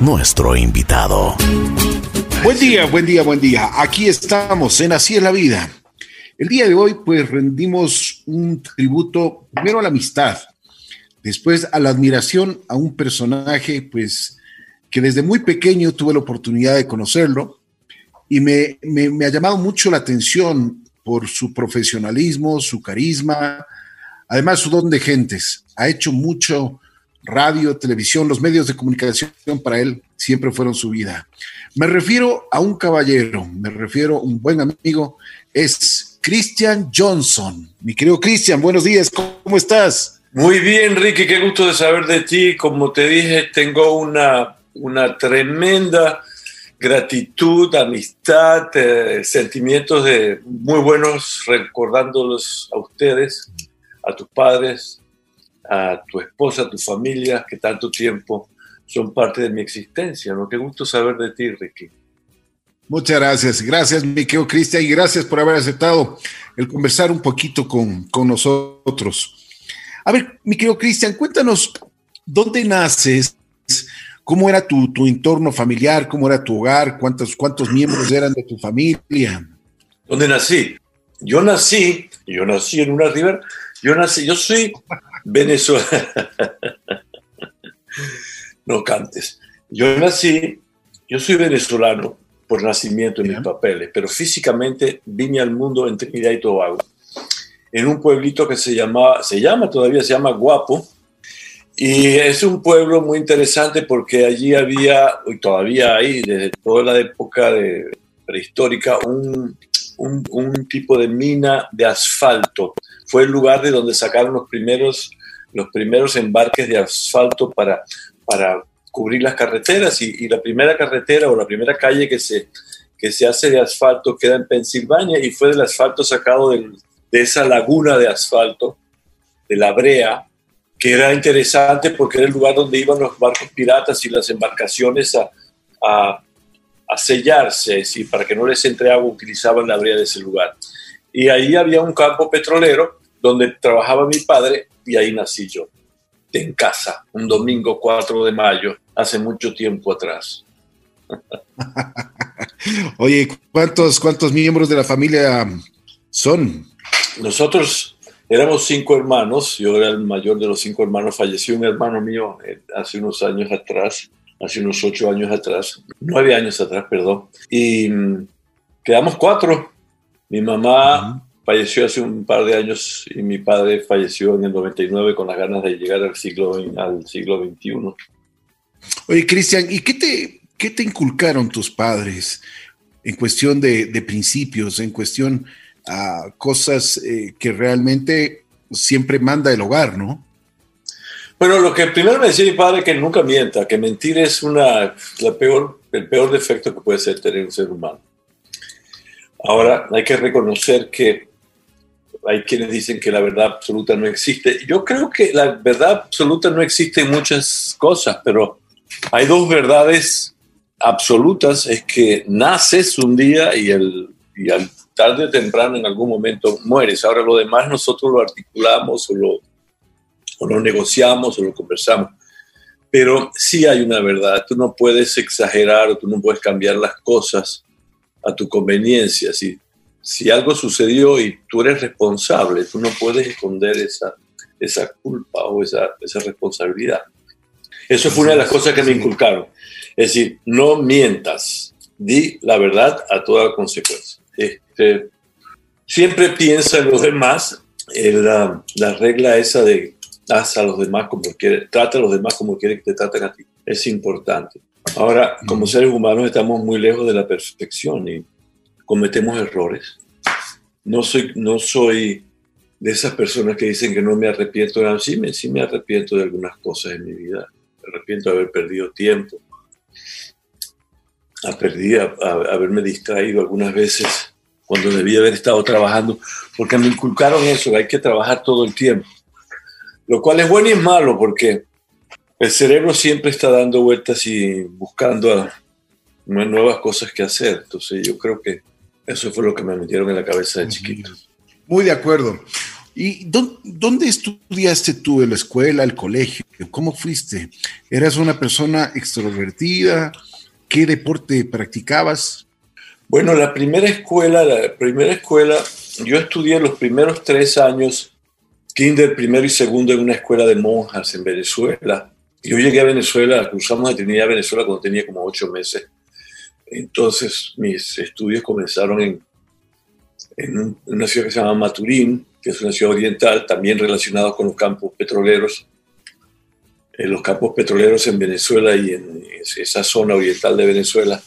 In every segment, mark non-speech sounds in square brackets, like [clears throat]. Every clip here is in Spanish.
nuestro invitado. Buen día, buen día, buen día. Aquí estamos en Así es la vida. El día de hoy, pues rendimos un tributo primero a la amistad, después a la admiración a un personaje, pues, que desde muy pequeño tuve la oportunidad de conocerlo y me, me ha llamado mucho la atención por su profesionalismo, su carisma, además su don de gentes. Ha hecho mucho radio, televisión, los medios de comunicación para él siempre fueron su vida. Me refiero a un caballero, me refiero a un buen amigo, es Christian Johnson. Mi querido Christian, buenos días, ¿cómo estás? Muy bien, Ricky, qué gusto de saber de ti. Como te dije, tengo una, una tremenda gratitud, amistad, eh, sentimientos de muy buenos recordándolos a ustedes, a tus padres, a tu esposa, a tu familia, que tanto tiempo son parte de mi existencia. ¿no? Qué gusto saber de ti, Ricky. Muchas gracias. Gracias, mi querido Cristian, y gracias por haber aceptado el conversar un poquito con, con nosotros. A ver, mi querido Cristian, cuéntanos dónde naces, cómo era tu, tu, entorno familiar, cómo era tu hogar, cuántos, cuántos miembros eran de tu familia. ¿Dónde nací? Yo nací, yo nací en una river, yo nací, yo soy venezolano. [laughs] no cantes. Yo nací, yo soy venezolano por nacimiento en mis papeles, pero físicamente vine al mundo en Trinidad y Tobago, en un pueblito que se llama, se llama todavía, se llama Guapo, y es un pueblo muy interesante porque allí había, y todavía hay, desde toda la época de prehistórica, un, un, un, tipo de mina de asfalto. Fue el lugar de donde sacaron los primeros, los primeros embarques de asfalto para, para cubrir las carreteras y, la primera carretera o la primera calle que se, que se hace de asfalto queda en Pensilvania y fue del asfalto sacado de, esa laguna de asfalto, de la brea, que era interesante porque era el lugar donde iban los barcos piratas y las embarcaciones a, a, sellarse, ¿sí? para que no les entre agua, utilizaban la brea de ese lugar. Y ahí había un campo petrolero donde trabajaba mi padre y ahí nací yo, en casa, un domingo 4 de mayo, hace mucho tiempo atrás. [laughs] Oye, ¿cuántos, ¿cuántos miembros de la familia son? Nosotros éramos cinco hermanos, yo era el mayor de los cinco hermanos, falleció un hermano mío eh, hace unos años atrás, hace unos ocho años atrás, nueve años atrás, perdón, y mm, quedamos cuatro. Mi mamá. Falleció hace un par de años y mi padre falleció en el 99 con las ganas de llegar al siglo, al siglo XXI. Oye, Cristian, ¿y qué te, qué te inculcaron tus padres en cuestión de, de principios, en cuestión a cosas eh, que realmente siempre manda el hogar, ¿no? Bueno, lo que primero me decía mi padre que nunca mienta, que mentir es una, la peor, el peor defecto que puede ser tener un ser humano. Ahora, hay que reconocer que hay quienes dicen que la verdad absoluta no existe. Yo creo que la verdad absoluta no existe en muchas cosas, pero hay dos verdades absolutas, es que naces un día y, el, y al tarde o temprano en algún momento mueres. Ahora lo demás nosotros lo articulamos o lo, o lo negociamos o lo conversamos. Pero sí hay una verdad, tú no puedes exagerar tú no puedes cambiar las cosas a tu conveniencia. Si, si algo sucedió y tú eres responsable, tú no puedes esconder esa, esa culpa o esa, esa responsabilidad. Eso fue una de las cosas que me inculcaron. Es decir, no mientas, di la verdad a toda consecuencia. Este, siempre piensa en los demás, en la, la, regla esa de haz a los demás como quiere, trata a los demás como quiere que te traten a ti, es importante. Ahora, como seres humanos estamos muy lejos de la perfección y cometemos errores. No soy, no soy de esas personas que dicen que no me arrepiento, no, sí, me, sí me arrepiento de algunas cosas en mi vida, me arrepiento de haber perdido tiempo, a, perdí, a, haberme distraído algunas veces cuando debía haber estado trabajando, porque me inculcaron eso, hay que trabajar todo el tiempo. Lo cual es bueno y es malo, porque el cerebro siempre está dando vueltas y buscando nuevas cosas que hacer. Entonces yo creo que eso fue lo que me metieron en la cabeza de chiquito. Muy de acuerdo. ¿Y dónde estudiaste tú? ¿En la escuela, el colegio? ¿Cómo fuiste? ¿Eras una persona extrovertida? ¿Qué deporte practicabas? Bueno, la primera escuela, la primera escuela, yo estudié los primeros tres años, kinder, primero y segundo, en una escuela de monjas en Venezuela. Yo llegué a Venezuela, cruzamos de Trinidad a Venezuela cuando tenía como ocho meses. Entonces mis estudios comenzaron en, en una ciudad que se llama Maturín, que es una ciudad oriental, también relacionada con los campos petroleros. En los campos petroleros en Venezuela y en esa zona oriental de Venezuela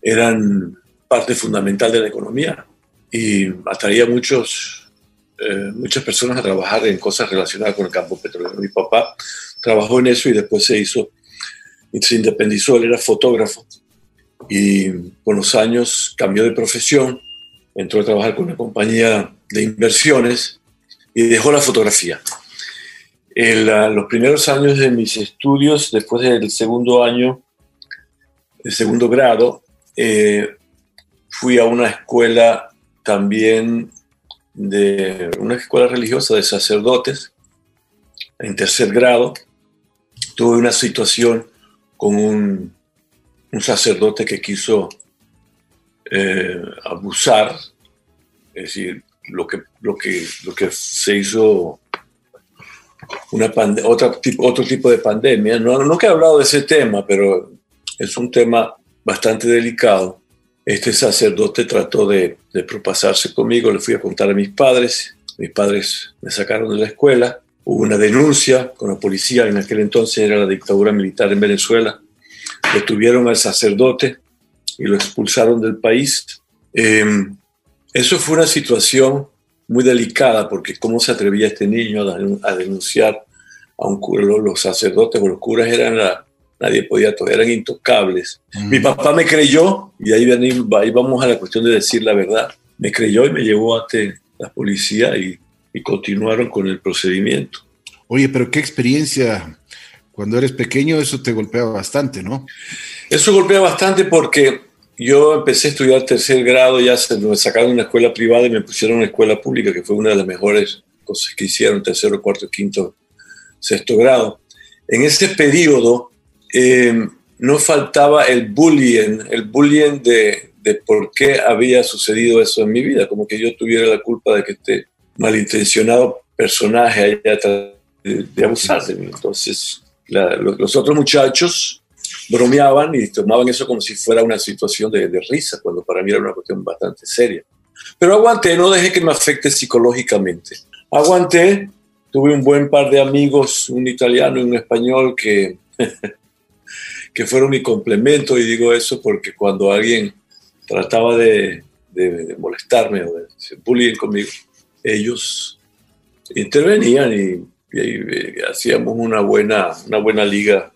eran parte fundamental de la economía y atraía muchos, eh, muchas personas a trabajar en cosas relacionadas con el campo petrolero. Mi papá trabajó en eso y después se hizo, se independizó, él era fotógrafo y con los años cambió de profesión, entró a trabajar con una compañía de inversiones y dejó la fotografía. En los primeros años de mis estudios, después del segundo año, el segundo grado, eh, fui a una escuela también de una escuela religiosa de sacerdotes en tercer grado. Tuve una situación con un, un sacerdote que quiso eh, abusar, es decir, lo que, lo que, lo que se hizo una otra otro tipo de pandemia. No, no he hablado de ese tema, pero es un tema bastante delicado. Este sacerdote trató de, de propasarse conmigo, le fui a contar a mis padres, mis padres me sacaron de la escuela, hubo una denuncia con la policía, en aquel entonces era la dictadura militar en Venezuela, detuvieron al sacerdote y lo expulsaron del país. Em, eso fue una situación muy delicada porque cómo se atrevía este niño a, denunciar a un cura, los sacerdotes o los curas eran la, nadie podía, eran intocables. Mi papá me creyó y ahí, ahí vamos a la cuestión de decir la verdad. Me creyó y me llevó ante la policía y, y continuaron con el procedimiento. Oye, pero qué experiencia. Cuando eres pequeño eso te golpea bastante, ¿no? Eso golpea bastante porque yo empecé a estudiar tercer grado, ya se me sacaron de una escuela privada y me pusieron una escuela pública, que fue una de las mejores cosas que hicieron, tercero, cuarto, quinto, sexto grado. En ese periodo eh, no faltaba el bullying, el bullying de, de, por qué había sucedido eso en mi vida, como que yo tuviera la culpa de que este malintencionado personaje haya de, de abusar de mí. Entonces, los otros muchachos bromeaban y tomaban eso como si fuera una situación de, risa, cuando para mí era una cuestión bastante seria. Pero aguanté, no dejé que me afecte psicológicamente. Aguanté, tuve un buen par de amigos, un italiano y un español que, [laughs] que fueron mi complemento, y digo eso porque cuando alguien trataba de, molestarme o de bullying conmigo, ellos intervenían y, hacíamos una buena, una buena liga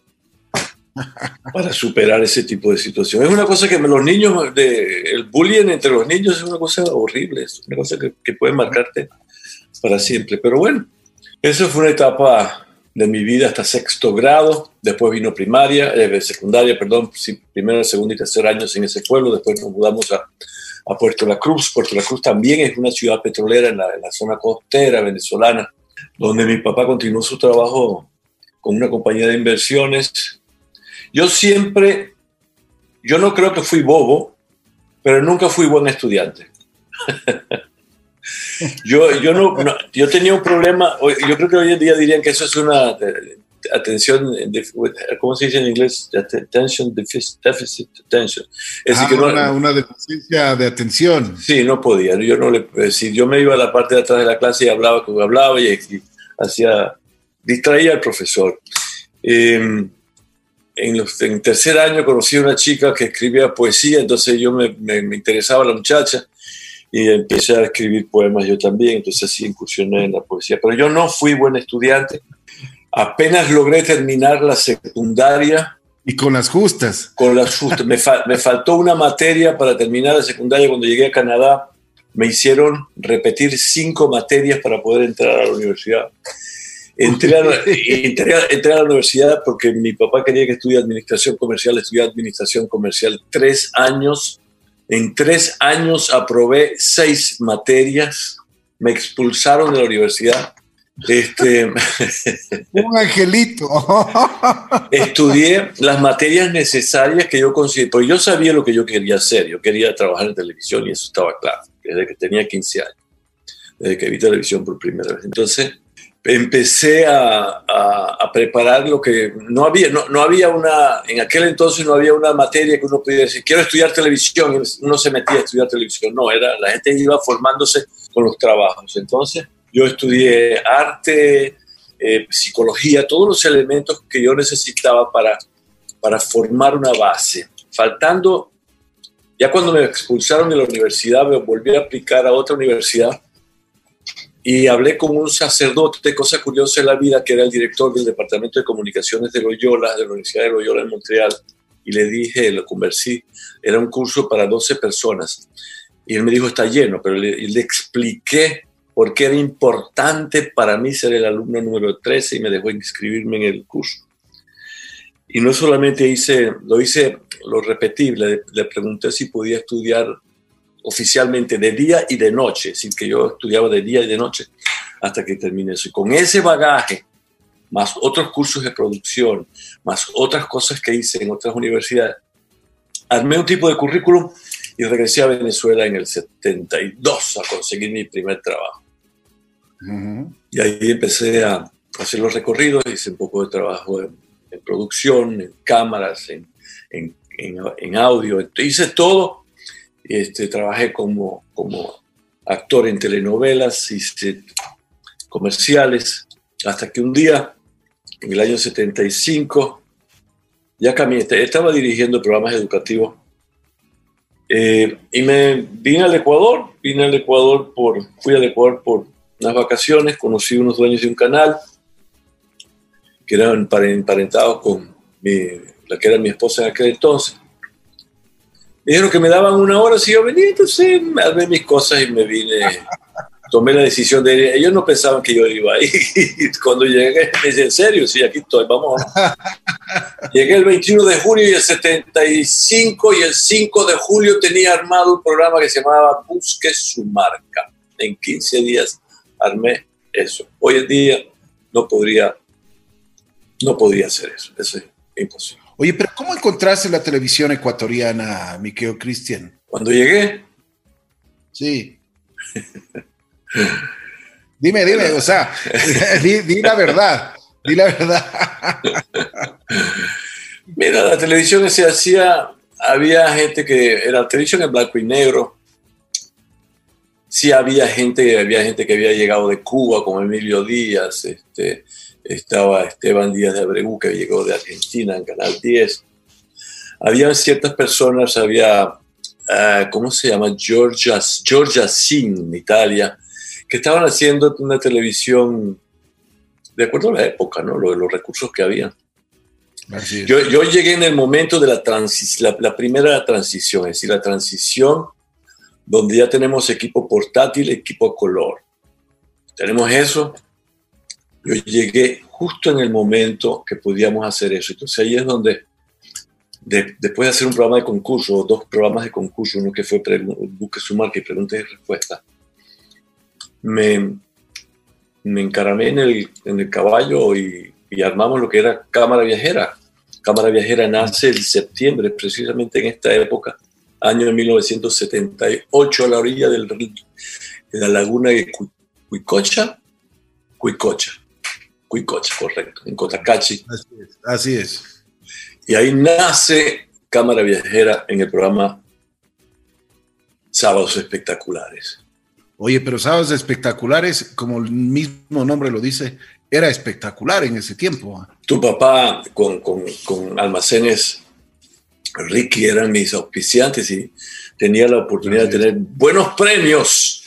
[laughs] para superar ese tipo de situación. Es una cosa que los niños, de, el bullying entre los niños es una cosa horrible, es una cosa que, puede marcarte para siempre. Pero bueno, eso fue una etapa de mi vida hasta sexto grado, después vino primaria, eh, secundaria, perdón, primero, segundo y tercer años en ese pueblo, después nos mudamos a, a Puerto La Cruz. Puerto La Cruz también es una ciudad petrolera en la, en la zona costera venezolana, donde mi papá continuó su trabajo con una compañía de inversiones yo siempre, yo no creo que fui bobo, pero nunca fui buen estudiante. [laughs] yo, yo, no, yo tenía un problema, yo creo que hoy en día dirían que eso es una atención, ¿cómo se dice en inglés? Attention deficit attention. Es ah, que una, una, deficiencia de atención. Sí, no podía. Yo no le, si yo me iba a la parte de atrás de la clase y hablaba como hablaba y, hacía, distraía al profesor. Eh, en, los, en, tercer año conocí a una chica que escribía poesía, entonces yo me, me, interesaba la muchacha y empecé a escribir poemas yo también, entonces así incursioné en la poesía. Pero yo no fui buen estudiante, apenas logré terminar la secundaria. Y con las justas. Con las justas. me, me faltó una materia para terminar la secundaria cuando llegué a Canadá. Me hicieron repetir cinco materias para poder entrar a la universidad. Entré a, la universidad porque mi papá quería que estudie administración comercial, estudié administración comercial tres años. En tres años aprobé seis materias me expulsaron de la universidad. Este, [laughs] Un angelito. [laughs] estudié las materias necesarias que yo consideré, porque yo sabía lo que yo quería hacer, yo quería trabajar en televisión y eso estaba claro, desde que tenía 15 años, desde que vi televisión por primera vez. Entonces, empecé a, a, preparar lo que no había, no, no, había una, en aquel entonces no había una materia que uno pudiera decir, quiero estudiar televisión, y uno se metía a estudiar televisión, no, era, la gente iba formándose con los trabajos. Entonces, yo estudié arte, eh, psicología, todos los elementos que yo necesitaba para, para formar una base. Faltando, ya cuando me expulsaron de la universidad, me volví a aplicar a otra universidad y hablé con un sacerdote, cosa curiosa de la vida, que era el director del Departamento de Comunicaciones de Loyola, de la Universidad de Loyola en Montreal, y le dije, lo conversé, era un curso para 12 personas, y él me dijo, está lleno, pero le, le expliqué por qué era importante para mí ser el alumno número 13 y me dejó inscribirme en el curso. Y no solamente hice, lo hice, lo repetí, le, pregunté si podía estudiar oficialmente de día y de noche, sin que yo estudiaba de día y de noche hasta que terminé eso. Y con ese bagaje, más otros cursos de producción, más otras cosas que hice en otras universidades, armé un tipo de currículum y regresé a Venezuela en el 72 a conseguir mi primer trabajo. Y ahí empecé a hacer los recorridos, hice un poco de trabajo en, producción, en cámaras, en, en, en, audio, hice todo. Este, trabajé como, como actor en telenovelas, hice comerciales, hasta que un día, en el año 75, ya cambié, estaba dirigiendo programas educativos eh, y me vine al Ecuador, vine al Ecuador por, fui al Ecuador por unas vacaciones, conocí unos dueños de un canal que eran emparentados con la que era mi esposa en aquel entonces. Me dijeron que me daban una hora si yo venía, entonces armé mis cosas y me vine tomé la decisión de ir. Ellos no pensaban que yo iba ahí. [laughs] cuando llegué, me dije, en serio, sí, aquí estoy, vamos. [laughs] llegué el 21 de julio y el 75 y el 5 de julio tenía armado un programa que se llamaba Busque su marca. En 15 días armé eso. Hoy en día no podría, no podría hacer eso. Eso es imposible. Oye, pero ¿cómo encontraste la televisión ecuatoriana, Miqueo Cristian? Cuando llegué. Sí. Dime, dime, o sea, di, la verdad, di la verdad. Mira, la televisión se hacía, había gente que era televisión en blanco y negro. Sí había gente, había gente que había llegado de Cuba, como Emilio Díaz, este, estaba Esteban Díaz de Abregu, que llegó de Argentina en Canal 10. Había ciertas personas, había, ah, ¿cómo se llama? Georgia, Georgia Sin en Italia, que estaban haciendo una televisión de acuerdo a la época, ¿no? Los, los recursos que había. Yo, yo, llegué en el momento de la, la, la, primera transición, es decir, la transición donde ya tenemos equipo portátil, equipo color. Tenemos eso. Yo llegué justo en el momento que podíamos hacer eso. Entonces ahí es donde, después de hacer un programa de concurso, dos programas de concurso, uno que fue Busque su marca y preguntas y respuestas, me, me encaramé en el, en el caballo y, y, armamos lo que era Cámara Viajera. Cámara Viajera nace en septiembre, precisamente en esta época, año 1978, a la orilla del, de la laguna de Cuicocha. Cuicocha. Cuicocha, correcto, en Cotacachi. Así es, así es. Y ahí nace Cámara Viajera en el programa Sábados Espectaculares. Oye, pero sábados espectaculares, como el mismo nombre lo dice, era espectacular en ese tiempo. Tu papá con, con, con almacenes Ricky eran mis auspiciantes y tenía la oportunidad de tener buenos premios.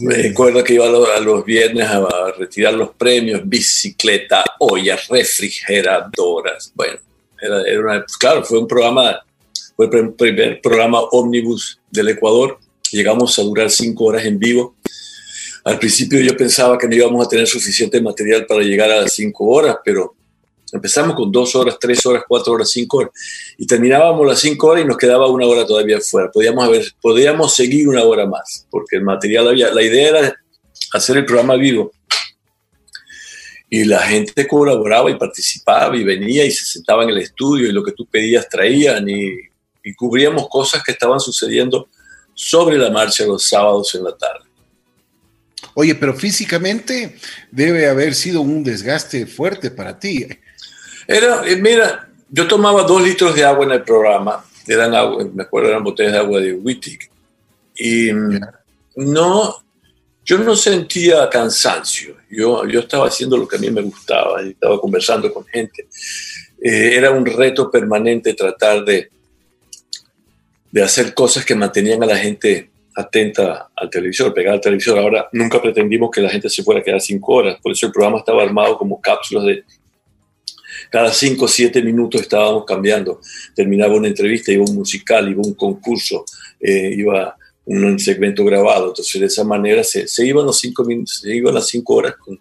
Me recuerdo que iba a los, viernes a, retirar los premios, bicicleta, ollas, refrigeradoras. Bueno, era, era una, claro, fue un programa fue el primer programa ómnibus del Ecuador. Llegamos a durar cinco horas en vivo. Al principio yo pensaba que no íbamos a tener suficiente material para llegar a las cinco horas, pero Empezamos con dos horas, tres horas, cuatro horas, cinco horas. Y terminábamos las cinco horas y nos quedaba una hora todavía fuera. Podíamos, haber, podíamos seguir una hora más, porque el material había. La idea era hacer el programa vivo. Y la gente colaboraba y participaba y venía y se sentaba en el estudio y lo que tú pedías traían y, y cubríamos cosas que estaban sucediendo sobre la marcha los sábados en la tarde. Oye, pero físicamente debe haber sido un desgaste fuerte para ti. Era, eh, mira, yo tomaba dos litros de agua en el programa, eran agua, me acuerdo eran botellas de agua de Wittig, y no, yo no sentía cansancio, yo, yo estaba haciendo lo que a mí me gustaba, estaba conversando con gente. Eh, era un reto permanente tratar de, de hacer cosas que mantenían a la gente atenta al televisor, pegada al televisor. Ahora nunca pretendimos que la gente se fuera a quedar cinco horas, por eso el programa estaba armado como cápsulas de cada cinco o siete minutos estábamos cambiando. Terminaba una entrevista, iba un musical, iba un concurso, eh, iba un segmento grabado. Entonces, de esa manera se, iban los cinco minutos, se iban las cinco horas con,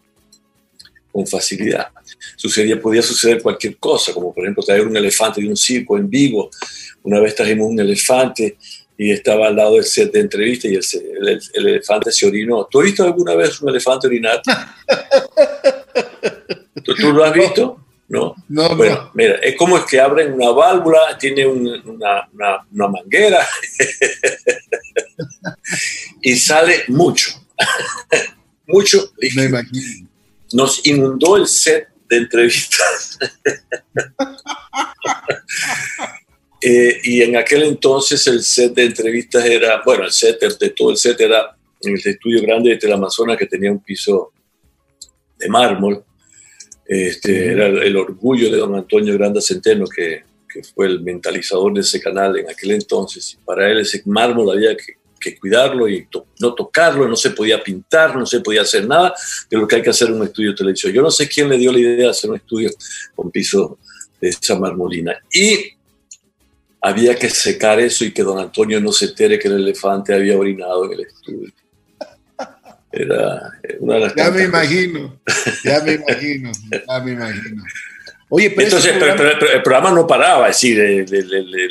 con facilidad. Sucedía, podía suceder cualquier cosa, como por ejemplo traer un elefante de un circo en vivo. Una vez trajimos un elefante y estaba al lado del set de entrevista y el, elefante se orinó. ¿Tú has visto alguna vez un elefante orinar? [laughs] ¿Tú, ¿Tú, lo has visto? ¿No? No, bueno, mira, es como es que abren una válvula, tiene una, manguera [laughs] y sale mucho, [laughs] mucho. Me imagino. Nos inundó el set de entrevistas. [laughs] Eh, y en aquel entonces el set de entrevistas era, bueno, el set de todo el set era en el estudio grande de Teleamazonas que tenía un piso de mármol este, era el orgullo de don Antonio Granda Centeno, que, que, fue el mentalizador de ese canal en aquel entonces. Y para él ese mármol había que, que cuidarlo y no tocarlo, no se podía pintar, no se podía hacer nada de lo que hay que hacer en un estudio de televisión. Yo no sé quién le dio la idea de hacer un estudio con piso de esa marmolina. Y había que secar eso y que don Antonio no se entere que el elefante había orinado en el estudio. Era una de las Ya me imagino, ya me imagino, ya me imagino. Oye, pero, Entonces, el programa no paraba, es decir,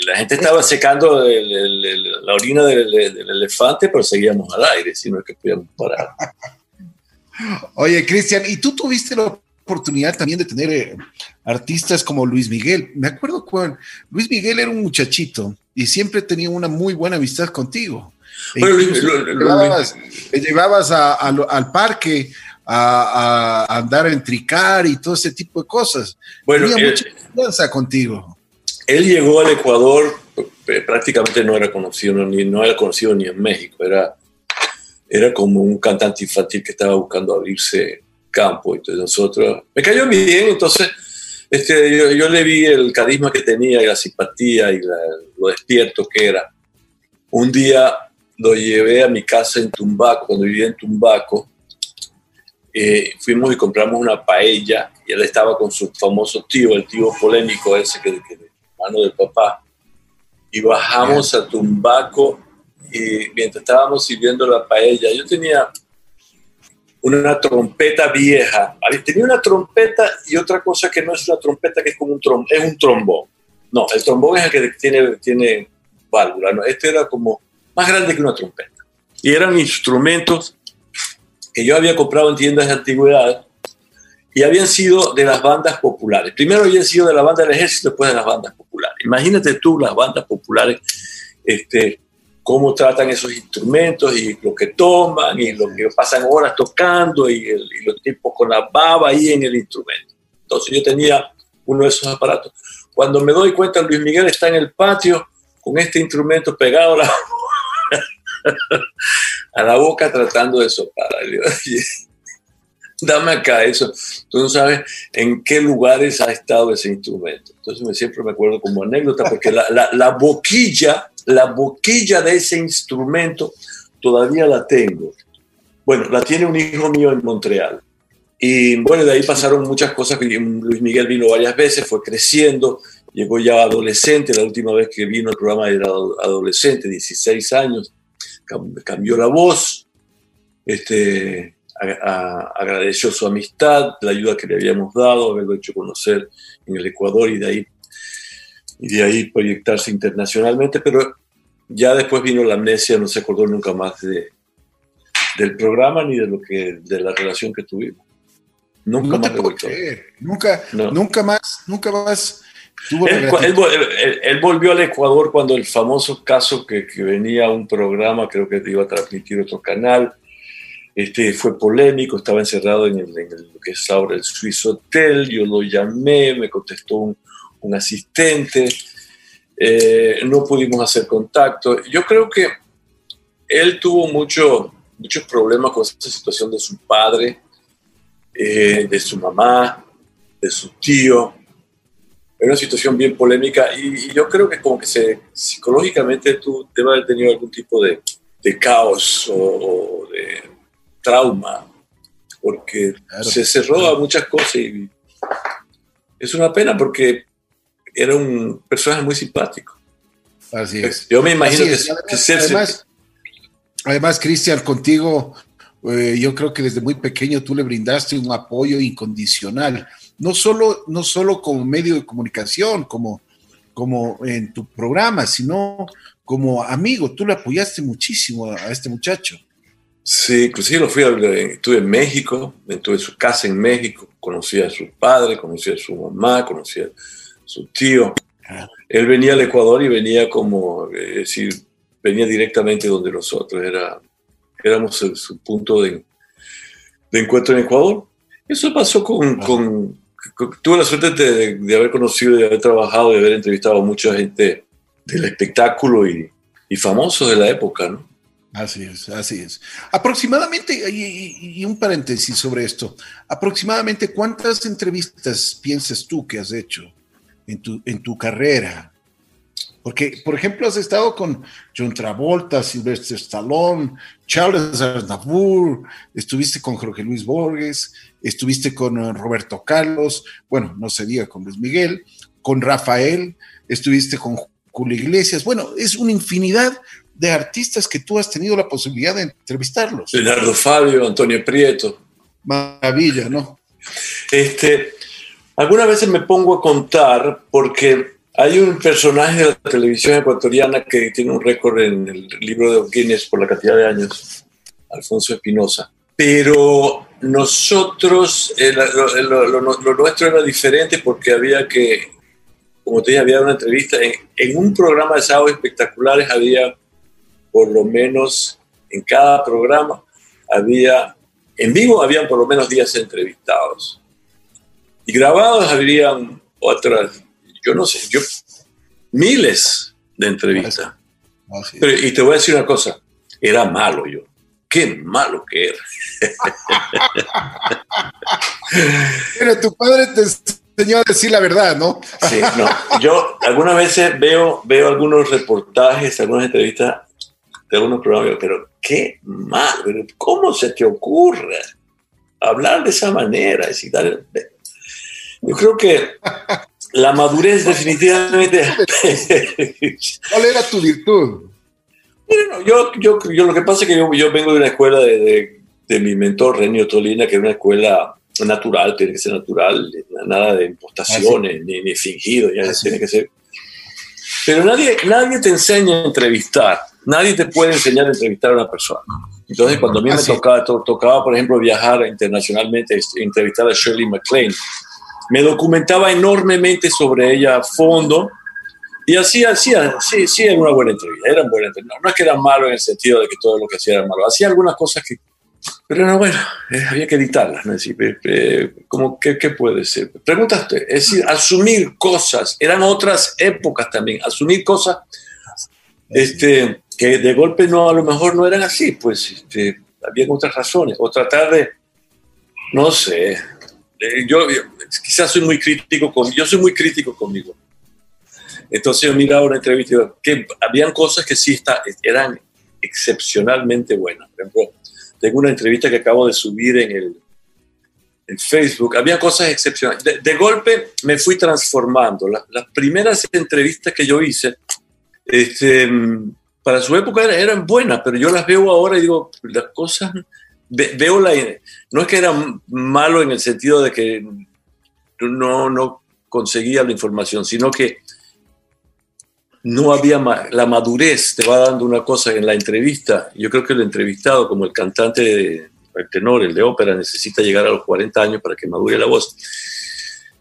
la gente estaba secando la orina del, elefante, pero seguíamos al aire, sino que podíamos parar. [laughs] Oye, Cristian, ¿y tú tuviste la oportunidad también de tener eh, artistas como Luis Miguel? Me acuerdo cuando Luis Miguel era un muchachito y siempre tenía una muy buena amistad contigo. Bueno, le llevabas, al parque a, andar en tricar y todo ese tipo de cosas. Bueno, Tenía mucha confianza contigo. Él llegó al Ecuador, eh, prácticamente no era conocido ni no era conocido ni en México, era era como un cantante infantil que estaba buscando abrirse campo. Entonces nosotros, me cayó bien, entonces este, yo, le vi el carisma que tenía y la simpatía y lo despierto que era. Un día lo llevé a mi casa en Tumbaco, cuando vivía en Tumbaco. Eh, fuimos y compramos una paella y él estaba con su famoso tío, el tío polémico ese que, que hermano del papá. Y bajamos a Tumbaco y mientras estábamos sirviendo la paella, yo tenía una trompeta vieja. Tenía una trompeta y otra cosa que no es una trompeta, que es como un trombón, es un trombón. No, el trombón es el que tiene, tiene válvula. ¿no? Este era como más grande que una trompeta. Y eran instrumentos que yo había comprado en tiendas de antigüedad y habían sido de las bandas populares. Primero habían sido de la banda del ejército, después de las bandas populares. Imagínate tú las bandas populares, este, cómo tratan esos instrumentos y lo que toman y lo que pasan horas tocando y, y los tipos con la baba ahí en el instrumento. Entonces yo tenía uno de esos aparatos. Cuando me doy cuenta, Luis Miguel está en el patio con este instrumento pegado a la [laughs] a la boca tratando de soplar. [laughs] Dame acá eso. Tú no sabes en qué lugares ha estado ese instrumento. Entonces me, siempre me acuerdo como anécdota porque la, la, boquilla, la boquilla de ese instrumento todavía la tengo. Bueno, la tiene un hijo mío en Montreal. Y bueno, de ahí pasaron muchas cosas. Luis Miguel vino varias veces, fue creciendo, llegó ya adolescente. La última vez que vino al programa era adolescente, 16 años cambió la voz, este, agradeció su amistad, la ayuda que le habíamos dado, haberlo hecho conocer en el Ecuador y de ahí, y de ahí proyectarse internacionalmente, pero ya después vino la amnesia, no se acordó nunca más de, del programa ni de, lo que, de la relación que tuvimos. Nunca más Nunca, nunca más, nunca más. Él, volvió al Ecuador cuando el famoso caso que, que venía un programa, creo que iba a transmitir otro canal, este, fue polémico, estaba encerrado en, el, lo que es ahora el Swiss Hotel, yo lo llamé, me contestó un, un asistente, eh, no pudimos hacer contacto. Yo creo que él tuvo mucho, muchos problemas con esa situación de su padre, eh, de su mamá, de su tío. Era una situación bien polémica y, yo creo que como que se, psicológicamente tú debes haber tenido algún tipo de, de caos o, de trauma, porque se cerró a muchas cosas y es una pena porque era un personaje muy simpático. Así es. Yo me imagino que, además, además, Cristian, contigo, eh, yo creo que desde muy pequeño tú le brindaste un apoyo incondicional, no solo, no solo como medio de comunicación, como, como en tu programa, sino como amigo, tú le apoyaste muchísimo a, este muchacho. Sí, inclusive lo fui a, estuve en México, estuve en su casa en México, conocí a su padre, conocí a su mamá, conocí a su tío. Él venía al Ecuador y venía como, es decir, venía directamente donde nosotros, era, éramos su punto de, de, encuentro en Ecuador. Eso pasó con, con, tuve la suerte de, de, haber conocido, de haber trabajado, de haber entrevistado a mucha gente del espectáculo y, y famosos de la época, ¿no? Así es, así es. Aproximadamente, y, y, un paréntesis sobre esto, aproximadamente cuántas entrevistas piensas tú que has hecho en tu, en tu carrera? Porque, por ejemplo, has estado con John Travolta, Sylvester Stallone, Charles Aznavour, estuviste con Jorge Luis Borges, estuviste con eh, Roberto Carlos, bueno, no se diga con Luis Miguel, con Rafael, estuviste con Julio Iglesias. Bueno, es una infinidad de artistas que tú has tenido la posibilidad de entrevistarlos. Leonardo Fabio, Antonio Prieto. Maravilla, ¿no? Este, algunas veces me pongo a contar porque hay un personaje de la televisión ecuatoriana que tiene un récord en el libro de Guinness por la cantidad de años, Alfonso Espinosa. Pero nosotros, eh, lo, nuestro era diferente porque había que, como te dije, había una entrevista. En, un programa de sábados espectaculares había, por lo menos, en cada programa, había, en vivo habían por lo menos 10 entrevistados y grabados habrían otras, yo no sé, yo, miles de entrevistas. Pero, y te voy a decir una cosa, era malo yo. Qué malo que era. [laughs] Pero tu padre te enseñó a decir la verdad, ¿no? Sí, no. Yo algunas veces veo, veo algunos reportajes, algunas entrevistas de algunos programas, pero qué malo, ¿cómo se te ocurre hablar de esa manera? Decir, yo creo que la madurez definitivamente... [laughs] ¿Cuál era tu virtud? Yo, yo, yo, lo que pasa es que yo, yo vengo de una escuela de, de, mi mentor, Renio Tolina, que era una escuela natural, tiene que ser natural, nada de impostaciones, ah, ni, ni, fingido, ya ah, tiene que ser. Pero nadie, nadie te enseña a entrevistar, nadie te puede enseñar a entrevistar a una persona. Entonces, cuando a mí me ah, tocaba, tocaba, por ejemplo, viajar internacionalmente, entrevistar a Shirley MacLaine, me documentaba enormemente sobre ella a fondo y hacía, hacía, sí, sí, era una buena entrevista, eran buenas entrevistas. No, es que eran malos en el sentido de que todo lo que hacía era malo, hacía algunas cosas que, pero no, bueno, eh, había que editarlas, ¿no? Decir, eh, ¿qué, ¿qué, puede ser? Pregúntate, es decir, asumir cosas, eran otras épocas también, asumir cosas este, que de golpe no, a lo mejor no eran así, pues este, había otras razones, o tratar de, no sé, eh, yo, quizás soy muy crítico con, yo soy muy crítico conmigo. Entonces yo miraba una entrevista y digo, que habían cosas que sí está, eran excepcionalmente buenas. Por ejemplo, tengo una entrevista que acabo de subir en el en Facebook, había cosas excepcionales. De, golpe me fui transformando. las primeras entrevistas que yo hice, este, para su época eran, buenas, pero yo las veo ahora y digo, las cosas veo la... No es que era malo en el sentido de que no, no conseguía la información, sino que no había la madurez, te va dando una cosa en la entrevista. Yo creo que el entrevistado, como el cantante, el tenor, el de ópera, necesita llegar a los 40 años para que madure la voz.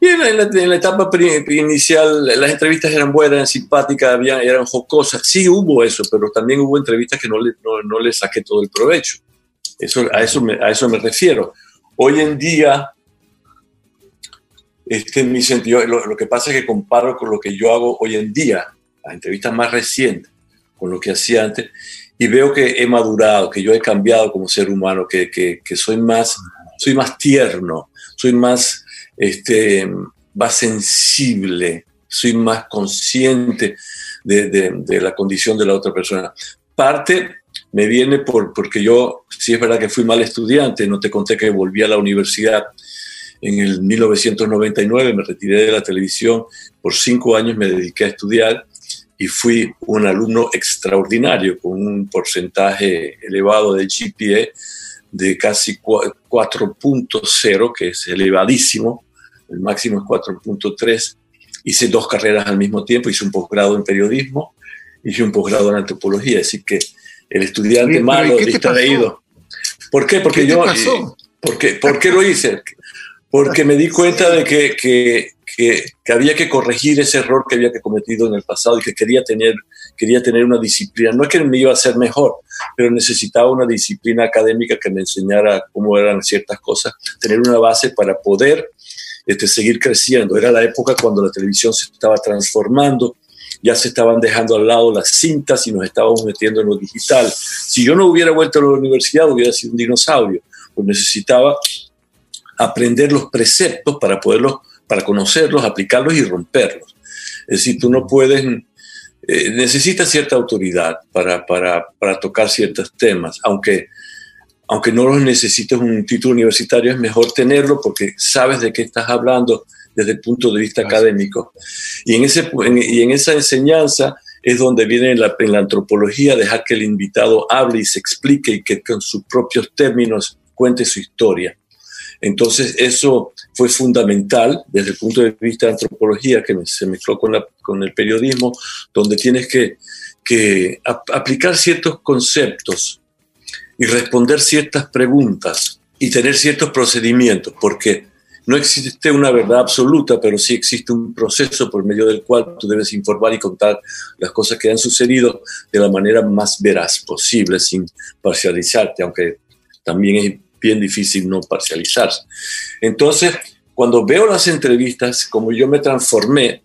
Y en la, etapa inicial las entrevistas eran buenas, simpáticas, había, eran jocosas. Sí hubo eso, pero también hubo entrevistas que no le, no, le saqué todo el provecho. Eso, a, eso me, a eso me refiero. Hoy en día, este, en mi sentido, lo, que pasa es que comparo con lo que yo hago hoy en día, las entrevistas más recientes, con lo que hacía antes, y veo que he madurado, que yo he cambiado como ser humano, que, que, que soy, más, soy más tierno, soy más este, más sensible, soy más consciente de, de, la condición de la otra persona. Parte me viene por, porque yo, si es verdad que fui mal estudiante, no te conté que volví a la universidad en el 1999, me retiré de la televisión, por cinco años me dediqué a estudiar y fui un alumno extraordinario con un porcentaje elevado de GPA de casi 4.0, que es elevadísimo, el máximo es 4.3. Hice dos carreras al mismo tiempo, hice un posgrado en periodismo, hice un posgrado en antropología, así que el estudiante malo, distraído. ¿Por qué? Porque yo... Pasó? ¿por, qué, ¿Por qué lo hice? [laughs] Porque me di cuenta de que, que, que, que, había que corregir ese error que había cometido en el pasado y que quería tener, quería tener una disciplina. No es que me iba a ser mejor, pero necesitaba una disciplina académica que me enseñara cómo eran ciertas cosas, tener una base para poder este, seguir creciendo. Era la época cuando la televisión se estaba transformando, ya se estaban dejando al lado las cintas y nos estábamos metiendo en lo digital. Si yo no hubiera vuelto a la universidad, hubiera sido un dinosaurio, pues necesitaba aprender los preceptos para poderlos, para conocerlos, aplicarlos y romperlos. Es decir, tú no puedes, eh, necesitas cierta autoridad para, para, para tocar ciertos temas, aunque aunque no los necesites un título universitario, es mejor tenerlo porque sabes de qué estás hablando desde el punto de vista académico. Y en, ese, y en esa enseñanza es donde viene en la, en la antropología dejar que el invitado hable y se explique y que con sus propios términos cuente su historia. Entonces eso fue fundamental desde el punto de vista de antropología que se mezcló con, el periodismo, donde tienes que, que aplicar ciertos conceptos y responder ciertas preguntas y tener ciertos procedimientos, porque no existe una verdad absoluta, pero sí existe un proceso por medio del cual tú debes informar y contar las cosas que han sucedido de la manera más veraz posible, sin parcializarte, aunque también es bien difícil no parcializarse. Entonces, cuando veo las entrevistas, como yo me transformé,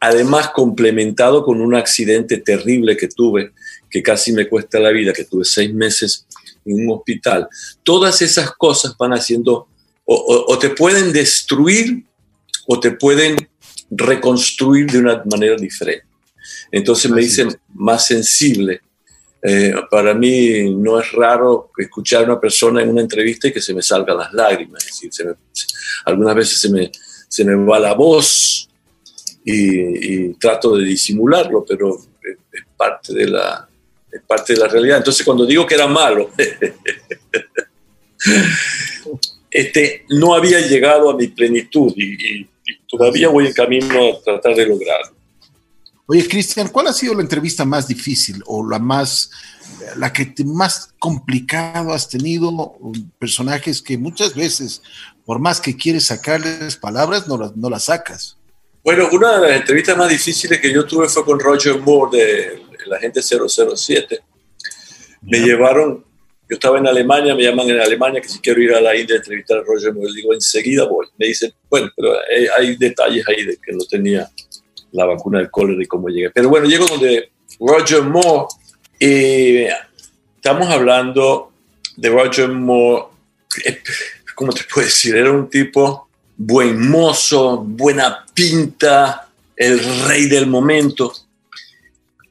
además complementado con un accidente terrible que tuve, que casi me cuesta la vida, que tuve seis meses en un hospital. Todas esas cosas van haciendo, o, te pueden destruir o te pueden reconstruir de una manera diferente. Entonces me dicen más sensible. Eh, para mí no es raro escuchar a una persona en una entrevista y que se me salgan las lágrimas. Es decir, algunas veces se me, se me va la voz y, y trato de disimularlo, pero es parte de la, es parte de la realidad. Entonces, cuando digo que era malo, [laughs] este, no había llegado a mi plenitud y, todavía voy en camino a tratar de lograrlo. Oye, Cristian, ¿cuál ha sido la entrevista más difícil o la más, la que más complicado has tenido? Personajes que muchas veces, por más que quieres sacarles palabras, no las, no las sacas. Bueno, una de las entrevistas más difíciles que yo tuve fue con Roger Moore de la gente 007. Me llevaron, yo estaba en Alemania, me llaman en Alemania que si quiero ir a la India a entrevistar a Roger Moore, digo, enseguida voy. Me dicen, bueno, pero hay, detalles ahí de que no tenía la vacuna del cólera y cómo llegué. Pero bueno, llego donde Roger Moore, y estamos hablando de Roger Moore, [laughs] ¿cómo te puedo decir? Era un tipo buen mozo, buena pinta, el rey del momento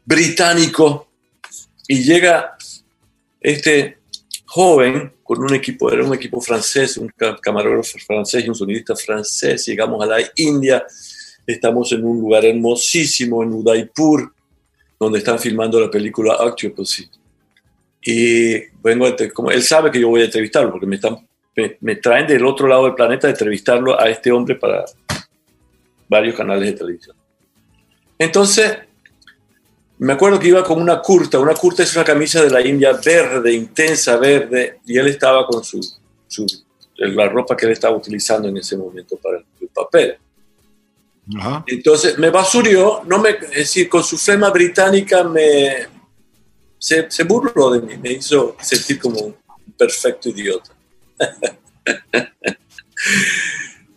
británico y llega este joven con un equipo, era un equipo francés, un camarógrafo francés y un sonidista francés, llegamos a la India, estamos en un lugar hermosísimo en Udaipur, donde están filmando la película Octopussy. y vengo, como él sabe que yo voy a entrevistarlo, porque me, están, me, traen del otro lado del planeta a entrevistarlo a este hombre para varios canales de televisión. Entonces, me acuerdo que iba con una curta, una curta es una camisa de la India verde, intensa verde, y él estaba con su, su la ropa que él estaba utilizando en ese momento para el papel. Entonces me basurió, no me, es decir, con su flema británica me, se, se burló de mí, me hizo sentir como un perfecto idiota. [laughs]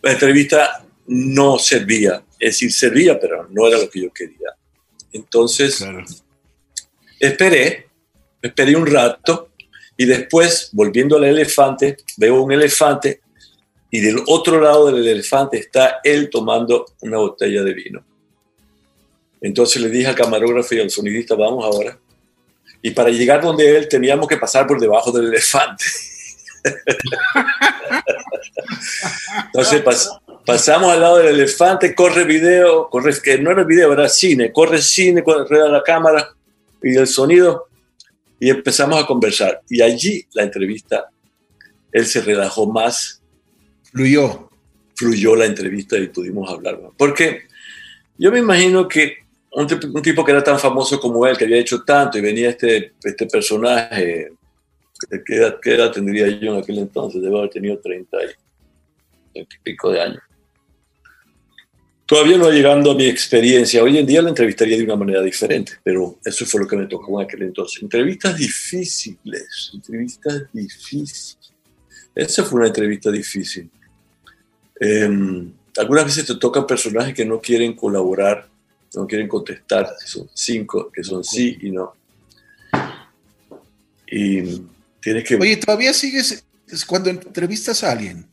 la entrevista no servía, es decir, servía, pero no era lo que yo quería. Entonces, esperé, esperé un rato y después, volviendo al elefante, veo un elefante y del otro lado del elefante está él tomando una botella de vino. Entonces le dije al camarógrafo y al sonidista, vamos ahora. Y para llegar donde él teníamos que pasar por debajo del elefante. [laughs] Entonces pasamos al lado del elefante, corre video, corre, que no era video, era cine, corre cine, corre la cámara y el sonido. Y empezamos a conversar. Y allí la entrevista, él se relajó más fluyó. Fluyó la entrevista y pudimos hablar. Porque yo me imagino que un, tipo que era tan famoso como él, que había hecho tanto y venía este, este personaje, ¿qué edad, tendría yo en aquel entonces? Debo haber tenido 30 y, pico de años. Todavía no llegando a mi experiencia. Hoy en día la entrevistaría de una manera diferente, pero eso fue lo que me tocó en aquel entonces. Entrevistas difíciles, entrevistas difíciles. Esa fue una entrevista difícil. Em, algunas veces te tocan personajes que no quieren colaborar, no quieren contestar, son cinco, que son sí y no. Y tienes que... Oye, ¿todavía sigues, cuando entrevistas a alguien,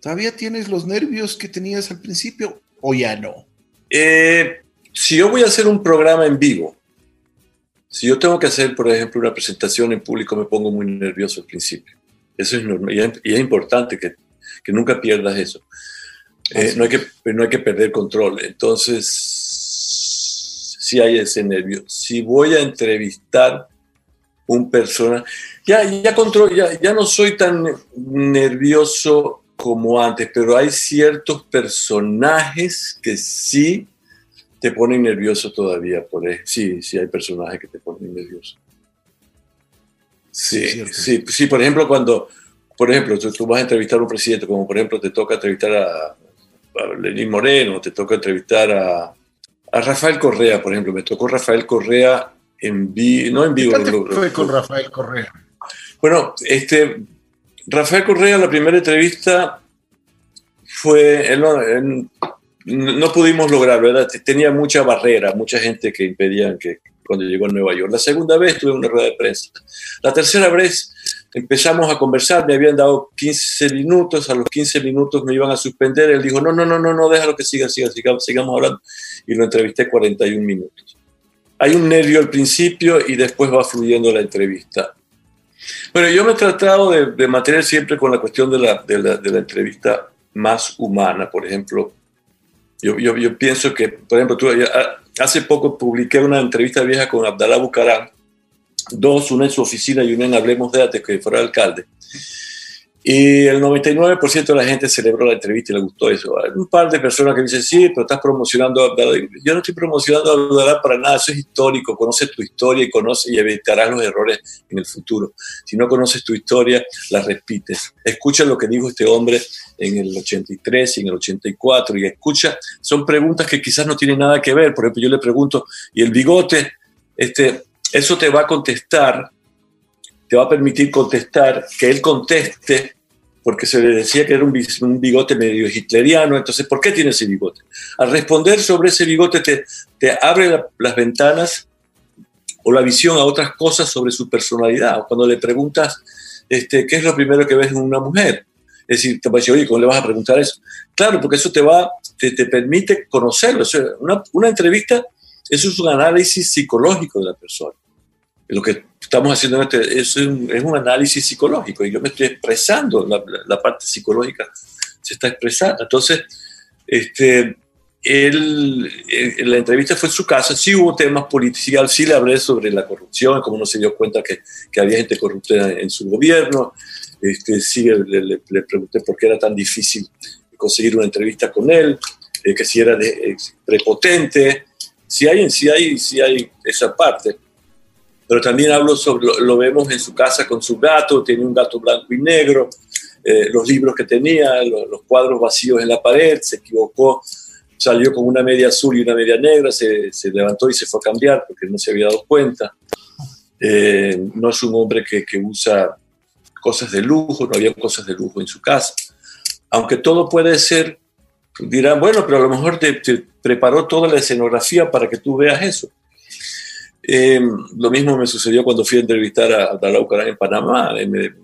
todavía tienes los nervios que tenías al principio o ya no? Eh, si yo voy a hacer un programa en vivo, si yo tengo que hacer, por ejemplo, una presentación en público, me pongo muy nervioso al principio. Eso es normal y es importante que que nunca pierdas eso. Eh, no, hay que, no hay que perder control. Entonces, si hay ese nervio. Si voy a entrevistar un persona, ya, ya, control, ya, ya no soy tan nervioso como antes, pero hay ciertos personajes que sí te ponen nervioso todavía. Por Sí, sí hay personajes que te ponen nervioso. Sí, sí, sí, por ejemplo, cuando, por ejemplo, tú, vas a entrevistar a un presidente, como por ejemplo te toca entrevistar a, Lenín Moreno, te toca entrevistar a, Rafael Correa, por ejemplo. Me tocó Rafael Correa en vivo, no en vivo. ¿Qué fue con Rafael Correa? Bueno, este, Rafael Correa, la primera entrevista fue, no, pudimos lograr, ¿verdad? Tenía mucha barrera, mucha gente que impedían que cuando llegó a Nueva York. La segunda vez tuve una rueda de prensa. La tercera vez empezamos a conversar, me habían dado 15 minutos, a los 15 minutos me iban a suspender, él dijo, no, no, no, no, no, déjalo que siga, siga, sigamos, sigamos hablando, y lo entrevisté 41 minutos. Hay un nervio al principio y después va fluyendo la entrevista. Bueno, yo me he tratado de, de mantener siempre con la cuestión de la, de la, de la entrevista más humana, por ejemplo. Yo, yo, yo, pienso que, por ejemplo, tú, hace poco publiqué una entrevista vieja con Abdalá Bucaram, dos, una en su oficina y una en Hablemos de Arte, que fuera alcalde. Y el 99% de la gente celebró la entrevista y le gustó eso. Hay un par de personas que dicen, sí, pero estás promocionando a Yo no estoy promocionando a Abdalá para nada, eso es histórico. Conoces tu historia y conoces y evitarás los errores en el futuro. Si no conoces tu historia, la repites. Escucha lo que dijo este hombre en el 83 y en el 84 y escucha, son preguntas que quizás no tienen nada que ver. Por ejemplo, yo le pregunto, ¿y el bigote? Este, eso te va a contestar, te va a permitir contestar, que él conteste, porque se le decía que era un bigote medio hitleriano, entonces, ¿por qué tiene ese bigote? Al responder sobre ese bigote te, te abre las ventanas o la visión a otras cosas sobre su personalidad. Cuando le preguntas, este, ¿qué es lo primero que ves en una mujer? Es decir, te va a decir, oye, ¿cómo le vas a preguntar eso? Claro, porque eso te va, te, te permite conocerlo. una, una entrevista, eso es un análisis psicológico de la persona lo que estamos haciendo este, es, un, es, un, análisis psicológico y yo me estoy expresando, la, la, parte psicológica se está expresando. Entonces, este, él, eh, la entrevista fue en su casa, sí hubo temas políticos, sí le hablé sobre la corrupción, cómo no se dio cuenta que, que había gente corrupta en, su gobierno, este, sí le, le, pregunté por qué era tan difícil conseguir una entrevista con él, eh, que si era de, prepotente, si hay, si, hay, si hay esa parte. Pero también hablo sobre, lo, vemos en su casa con su gato, tiene un gato blanco y negro, eh, los libros que tenía, los cuadros vacíos en la pared, se equivocó salió con una media azul y una media negra, se, se levantó y se fue a cambiar porque no se había dado cuenta. Eh, no es un hombre que, que, usa cosas de lujo, no había cosas de lujo en su casa. Aunque todo puede ser, dirán, bueno, pero a lo mejor te, preparó toda la escenografía para que tú veas eso. Eh, lo mismo me sucedió cuando fui a entrevistar a, a en Panamá. Eh, me,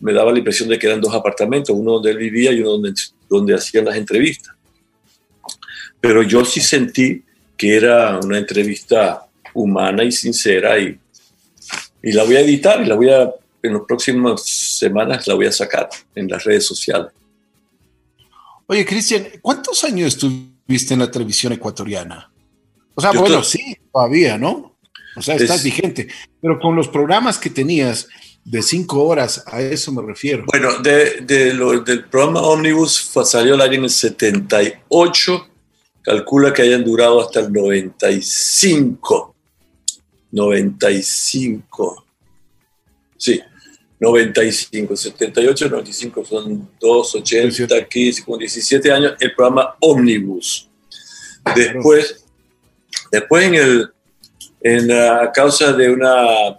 me daba la impresión de que eran dos apartamentos, uno donde él vivía y uno donde, donde hacían las entrevistas pero yo sí sentí que era una entrevista humana y sincera y, y la voy a editar y la voy a, en las próximas semanas la voy a sacar en las redes sociales. Oye, Cristian, ¿cuántos años estuviste en la televisión ecuatoriana? O sea, bueno, sí, todavía, ¿no? O sea, estás vigente, pero con los programas que tenías de cinco horas, a eso me refiero. Bueno, de, de lo, del programa Omnibus salió el año en el 78 calcula que hayan durado hasta el 95. 95. Sí, 95, 78, 95 son 2, 80, 15, como 17 años, el programa Omnibus. Después, después en, el, en la causa de, una,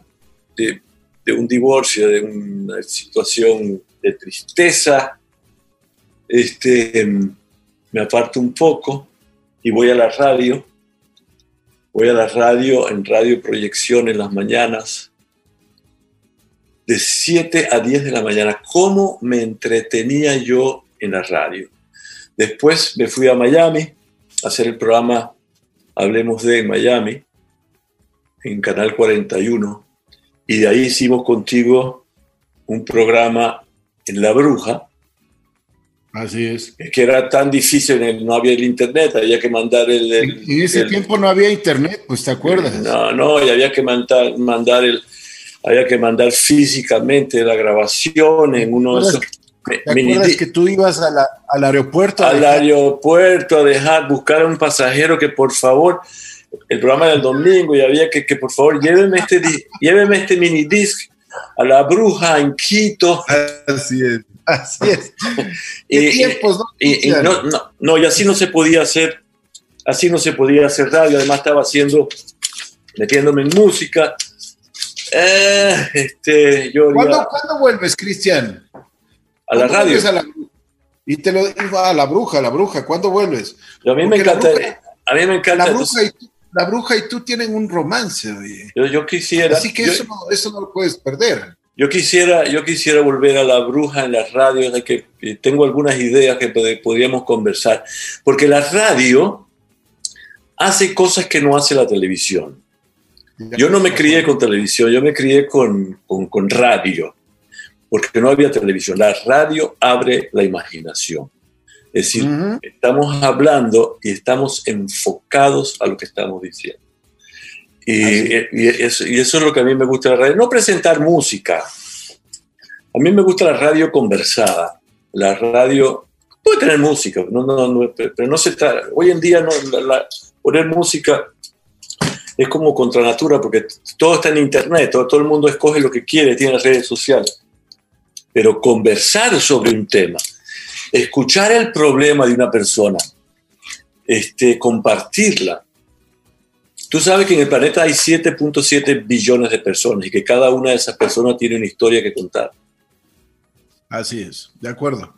de, de un divorcio, de una situación de tristeza, este, me aparto un poco y voy a la radio, voy a la radio, en radio proyección en las mañanas, de 7 a 10 de la mañana. ¿Cómo me entretenía yo en la radio? Después me fui a Miami a hacer el programa Hablemos de Miami, en Canal 41, y de ahí hicimos contigo un programa en La Bruja, Así es. Que era tan difícil, no había el internet, había que mandar el... en ese tiempo no había internet, pues te acuerdas. No, no, y había que mandar, mandar el... Había que mandar físicamente la grabación en uno de esos... ¿Te acuerdas que tú ibas al aeropuerto? Al aeropuerto a dejar, buscar a un pasajero que por favor, el programa del domingo y había que, que por favor lléveme este, [laughs] lléveme este mini disc a la bruja en Quito. Así es. Así es. [laughs] y, tiempos, ¿no? Y, no, no, y así no se podía hacer, así no se podía hacer radio. Además estaba haciendo, metiéndome en música. Eh, este, yo ¿Cuándo, vuelves, Cristian? A la radio. y te lo digo a la bruja, a la bruja, ¿cuándo vuelves? a mí me encanta. a mí me encanta. La bruja, y tú, la bruja, y tú, tienen un romance, oye. Yo, quisiera. Así que eso, no, eso no lo puedes perder. Yo quisiera, yo quisiera volver a la bruja en las radios, de que tengo algunas ideas que podríamos conversar, porque la radio hace cosas que no hace la televisión. Yo no me crié con televisión, yo me crié con, con, radio, porque no había televisión. La radio abre la imaginación. Es decir, estamos hablando y estamos enfocados a lo que estamos diciendo. Y, eso, es lo que a mí me gusta de la radio. No presentar música. A mí me gusta la radio conversada. La radio puede tener música, no, no, pero no se está. Hoy en día no, poner música es como contra natura porque todo está en internet, todo, todo el mundo escoge lo que quiere, tiene las redes sociales. Pero conversar sobre un tema, escuchar el problema de una persona, este, compartirla, Tú sabes que en el planeta hay 7.7 billones de personas y que cada una de esas personas tiene una historia que contar. Así es, de acuerdo,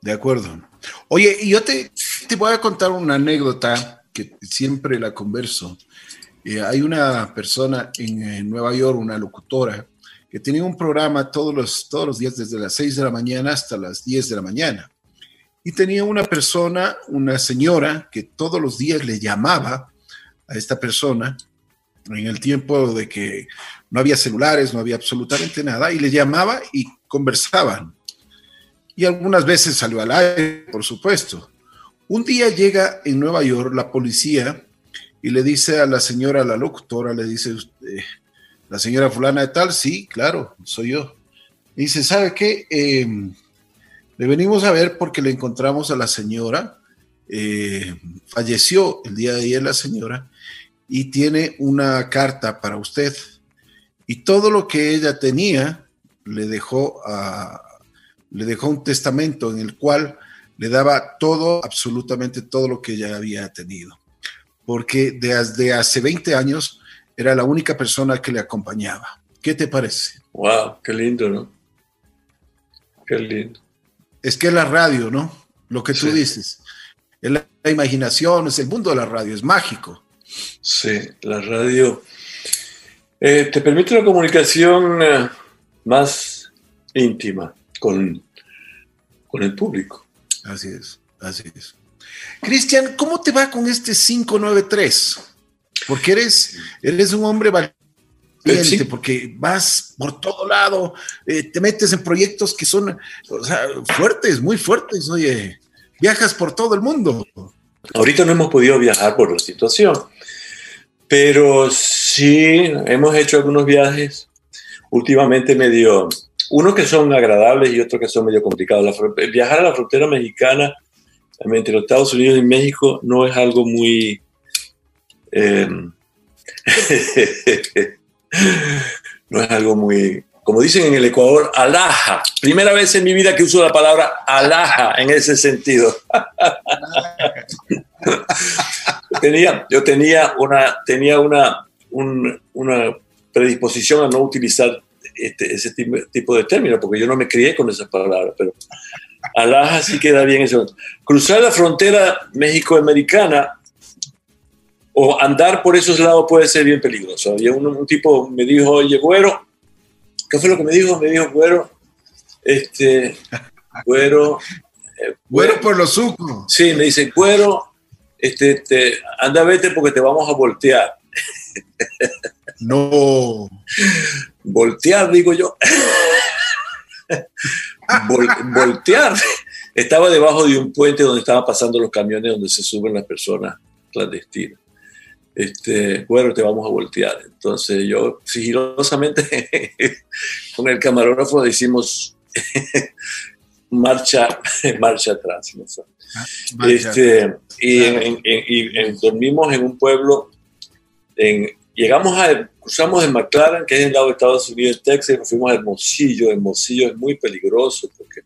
de acuerdo. Oye, y yo te, te voy a contar una anécdota que siempre la converso. Eh, hay una persona en, Nueva York, una locutora, que tenía un programa todos los, todos los días desde las 6 de la mañana hasta las 10 de la mañana. Y tenía una persona, una señora, que todos los días le llamaba a esta persona en el tiempo de que no había celulares, no había absolutamente nada, y le llamaba y conversaban. Y algunas veces salió al aire, por supuesto. Un día llega en Nueva York la policía y le dice a la señora, la locutora, le dice, eh, la señora fulana de tal, sí, claro, soy yo. Y dice, ¿sabe qué? Em, le venimos a ver porque le encontramos a la señora, eh, falleció el día de ayer la señora, y tiene una carta para usted. Y todo lo que ella tenía le dejó, a, le dejó un testamento en el cual le daba todo, absolutamente todo lo que ella había tenido. Porque desde hace 20 años era la única persona que le acompañaba. ¿Qué te parece? Wow, qué lindo, ¿no? Qué lindo. Es que es la radio, ¿no? Lo que tú dices. Es la, imaginación, es el mundo de la radio, es mágico. Sí, la radio eh, te permite una comunicación eh, más íntima con, con el público. Así es, así es. Cristian, ¿cómo te va con este 593? Porque eres, eres un hombre valiente, porque vas por todo lado, eh, te metes en proyectos que son fuertes, muy fuertes, oye, viajas por todo el mundo. Ahorita no hemos podido viajar por la situación, pero sí hemos hecho algunos viajes últimamente medio, unos que son agradables y otros que son medio complicados. viajar a la frontera mexicana entre los Estados Unidos y México no es algo muy Em, [laughs] no es algo muy, como dicen en el Ecuador, alhaja. Primera vez en mi vida que uso la palabra alhaja en ese sentido. [laughs] tenía, yo tenía una, tenía una, una predisposición a no utilizar este, ese tipo de términos, porque yo no me crié con esas palabras, pero alhaja sí queda bien eso. Cruzar la frontera México-Americana o andar por esos lados puede ser bien peligroso. Había un, tipo me dijo, oye, güero, ¿qué fue lo que me dijo? Me dijo, güero, este, güero. Eh, güero por los sucos. Sí, me dice, güero, este, te, anda, vete porque te vamos a voltear. No. Voltear, digo yo. Voltear. Estaba debajo de un puente donde estaban pasando los camiones donde se suben las personas clandestinas este, bueno, te vamos a voltear. Entonces yo sigilosamente [laughs] con el camarógrafo decimos [laughs] marcha, marcha atrás. Ah, este, y, dormimos en un pueblo, en, llegamos a, cruzamos de McLaren, que es el lado de Estados Unidos, Texas, y fuimos a Hermosillo. Hermosillo es muy peligroso porque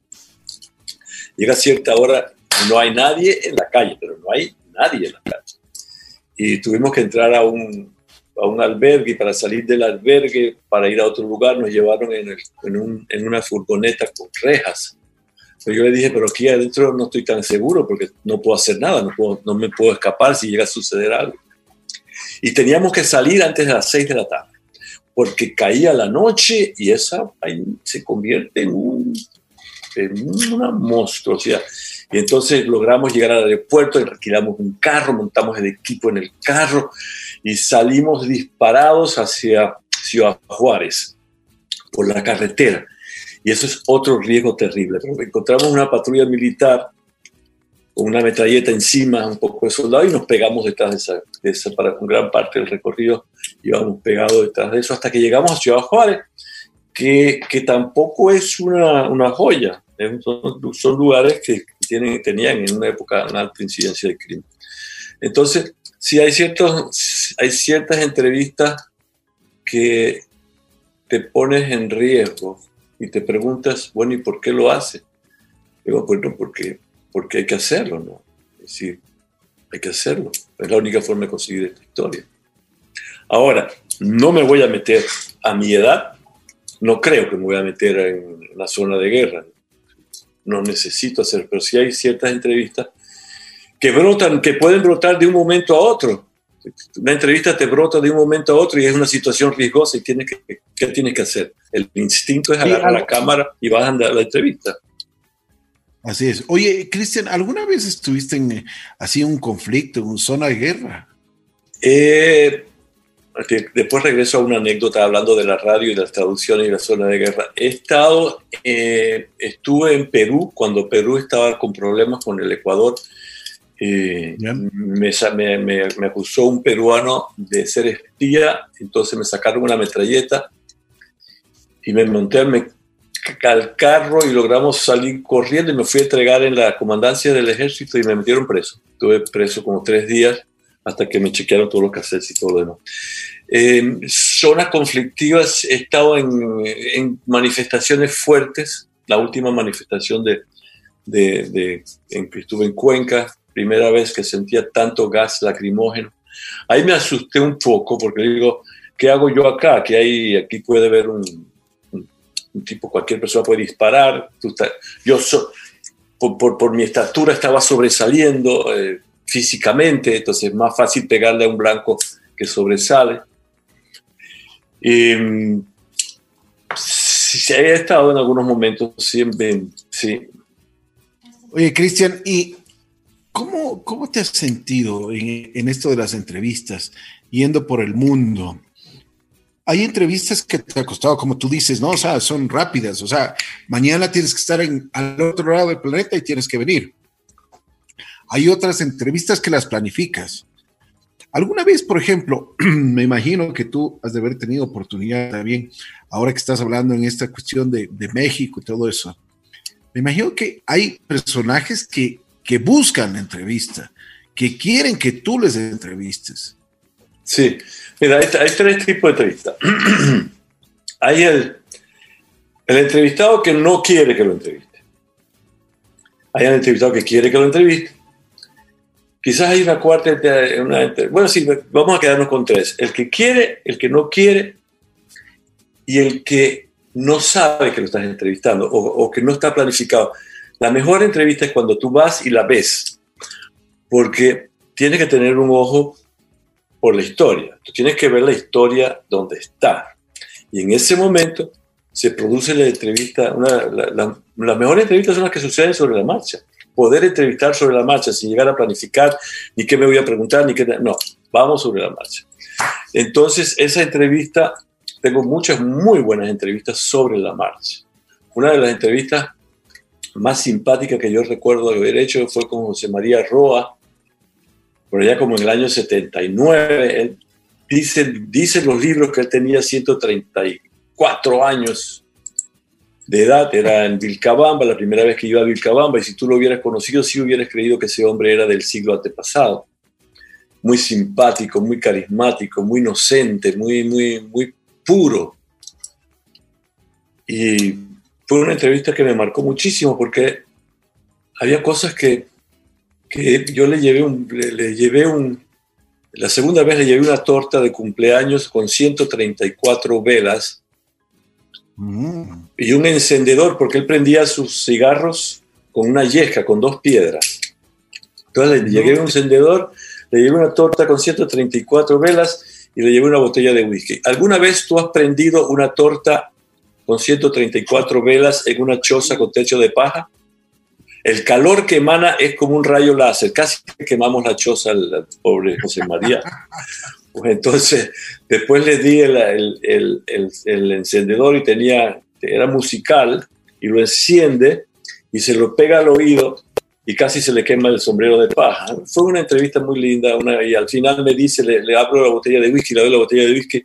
llega a cierta hora y no hay nadie en la calle, pero no hay nadie en la calle y tuvimos que entrar a un, a un albergue y para salir del albergue, para ir a otro lugar, nos llevaron en, en, un, en una furgoneta con rejas. Pero yo le dije, pero aquí adentro no estoy tan seguro porque no puedo hacer nada, no, puedo, no me puedo escapar si llega a suceder algo. Y teníamos que salir antes de las seis de la tarde, porque caía la noche y esa se convierte en, un, en una monstruosidad. Y entonces logramos llegar al aeropuerto, alquilamos un carro, montamos el equipo en el carro y salimos disparados hacia Ciudad Juárez por la carretera. Y eso es otro riesgo terrible. encontramos una patrulla militar con una metralleta encima, un poco de soldado, y nos pegamos detrás de esa, para un gran parte del recorrido íbamos pegados detrás de eso hasta que llegamos a Ciudad Juárez, que, que tampoco es una, una joya. Son, son, lugares que tenían en una época una alta incidencia de crimen. Entonces, si hay, ciertos, hay ciertas entrevistas que te pones en riesgo y te preguntas, bueno, ¿y por qué lo hace? Digo, bueno, porque, porque hay que hacerlo, ¿no? Es decir, hay que hacerlo. Es la única forma de conseguir esta historia. Ahora, no me voy a meter a mi edad, no creo que me voy a meter en la zona de guerra no necesito hacer, pero sí hay ciertas entrevistas que brotan, que pueden brotar de un momento a otro. Una entrevista te brota de un momento a otro y es una situación riesgosa y tienes que, ¿qué tienes que hacer? El instinto es agarrar la cámara y vas a andar la entrevista. Así es. Oye, Cristian, ¿alguna vez estuviste en eh, así un conflicto, en una zona de guerra? Eh, después regreso a una anécdota hablando de la radio y las traducciones y la zona de guerra. He estado, eh, estuve en Perú cuando Perú estaba con problemas con el Ecuador Y me, me, me, acusó un peruano de ser espía, entonces me sacaron una metralleta y me monté al, al carro y logramos salir corriendo y me fui a entregar en la comandancia del ejército y me metieron preso. Estuve preso como tres días hasta que me chequearon todos los cassettes y todo lo demás. Eh, zonas conflictivas, he estado en, en, manifestaciones fuertes. La última manifestación de, de, de, en que estuve en Cuenca, primera vez que sentía tanto gas lacrimógeno. Ahí me asusté un poco porque digo, ¿qué hago yo acá? Que hay, aquí puede haber un, un, tipo, cualquier persona puede disparar. yo por, mi estatura estaba sobresaliendo eh, físicamente, entonces es más fácil pegarle a un blanco que sobresale. Y, sí, he estado en algunos momentos, siempre, sí. Oye, Cristian, ¿y cómo, cómo te has sentido en, en, esto de las entrevistas, yendo por el mundo? Hay entrevistas que te ha costado, como tú dices, ¿no? O sea, son rápidas, o sea, mañana tienes que estar en, al otro lado del planeta y tienes que venir. Hay otras entrevistas que las planificas. ¿Alguna vez, por ejemplo, [clears throat] me imagino que tú has de haber tenido oportunidad también, ahora que estás hablando en esta cuestión de, México y todo eso, me imagino que hay personajes que, que buscan la entrevista, que quieren que tú les entrevistes. Sí, mira, hay, tres tipos de entrevistas. [clears throat] hay el, el entrevistado que no quiere que lo entreviste. Hay el entrevistado que quiere que lo entreviste Quizás hay una cuarta, una, bueno, sí, vamos a quedarnos con tres. El que quiere, el que no quiere y el que no sabe que lo estás entrevistando o, o que no está planificado. La mejor entrevista es cuando tú vas y la ves, porque tienes que tener un ojo por la historia. Tú tienes que ver la historia donde está. Y en ese momento se produce la entrevista, una, la, las mejores entrevistas son las que suceden sobre la marcha poder entrevistar sobre la marcha sin llegar a planificar ni qué me voy a preguntar, ni qué... No, vamos sobre la marcha. Entonces, esa entrevista, tengo muchas muy buenas entrevistas sobre la marcha. Una de las entrevistas más simpáticas que yo recuerdo haber hecho fue con José María Roa, por allá como en el año 79. Él dice, dice los libros que él tenía 134 años de edad, era en Vilcabamba, la primera vez que iba a Vilcabamba, y si tú lo hubieras conocido, sí hubieras creído que ese hombre era del siglo antepasado. Muy simpático, muy carismático, muy inocente, muy, muy, muy puro. Y fue una entrevista que me marcó muchísimo porque había cosas que, que yo le llevé un, le llevé un, la segunda vez le llevé una torta de cumpleaños con 134 velas y un encendedor, porque él prendía sus cigarros con una yesca, con dos piedras. Entonces le llegué un encendedor, le llevé una torta con 134 velas y le llevé una botella de whisky. ¿Alguna vez tú has prendido una torta con 134 velas en una choza con techo de paja? El calor que emana es como un rayo láser. Casi quemamos la choza al pobre José María. Pues entonces, después le di el, encendedor y tenía, era musical, y lo enciende y se lo pega al oído y casi se le quema el sombrero de paja. Fue una entrevista muy linda y al final me dice, le, le abro la botella de whisky, le doy la botella de whisky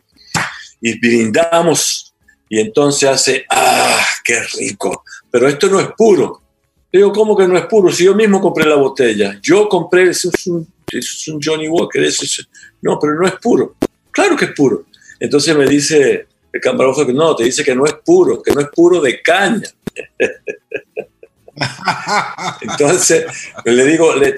y brindamos y entonces hace, ah, qué rico, pero esto no es puro. Digo, ¿cómo que no es puro? Si yo mismo compré la botella, yo compré, es un es un Johnny Walker, es, no, pero no es puro. Claro que es puro. Entonces me dice el camarógrafo que no, te dice que no es puro, que no es puro de caña. [laughs] Entonces le digo, le,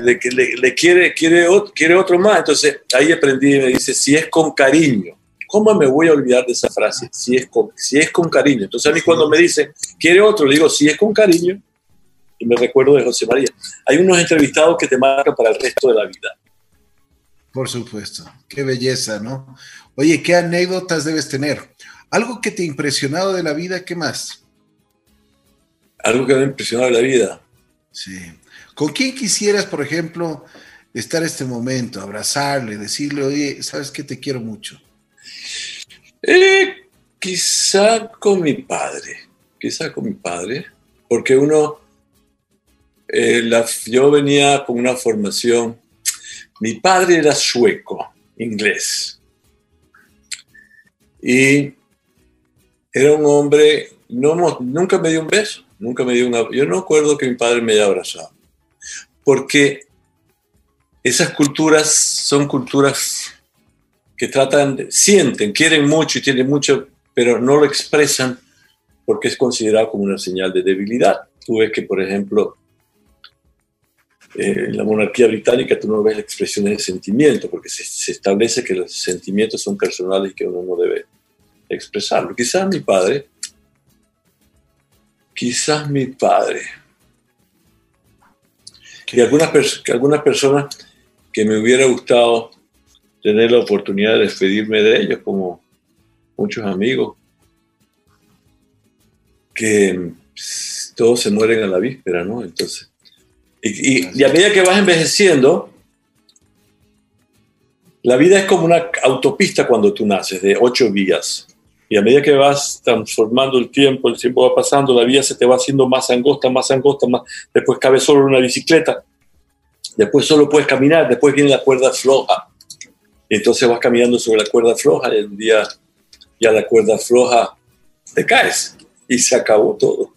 le, quiere, quiere, otro, quiere otro más. Entonces ahí aprendí y me dice, si es con cariño. ¿Cómo me voy a olvidar de esa frase? Si es con, si es con cariño. Entonces a mí cuando me dice, quiere otro, le digo, si es con cariño, y me recuerdo de José María. Hay unos entrevistados que te marcan para el resto de la vida. Por supuesto, qué belleza, ¿no? Oye, ¿qué anécdotas debes tener? Algo que te ha impresionado de la vida, ¿qué más? Algo que me ha impresionado de la vida. Sí. ¿Con quién quisieras, por ejemplo, estar este momento, abrazarle, decirle, oye, sabes que te quiero mucho? Eh, quizá con mi padre, quizá con mi padre, porque uno eh, yo venía con una formación, mi padre era sueco, inglés, y era un hombre, nunca me dio un beso, nunca me dio una, yo no acuerdo que mi padre me haya abrazado, porque esas culturas son culturas que tratan, sienten, quieren mucho y tienen mucho, pero no lo expresan porque es considerado como una señal de debilidad. Tú ves que, por ejemplo, eh, en la monarquía británica tú no ves expresiones de sentimiento, porque se, establece que los sentimientos son personales y que uno no debe expresarlo. Quizás mi padre, quizás mi padre, y algunas, algunas personas que me hubiera gustado tener la oportunidad de despedirme de ellos, como muchos amigos, que todos se mueren a la víspera, ¿no? Entonces, y, a medida que vas envejeciendo, la vida es como una autopista cuando tú naces, de ocho vías. Y a medida que vas transformando el tiempo, el tiempo va pasando, la vía se te va haciendo más angosta, más angosta, más. Después cabe solo una bicicleta. Después solo puedes caminar. Después viene la cuerda floja. Y entonces vas caminando sobre la cuerda floja y un día ya la cuerda floja te caes y se acabó todo.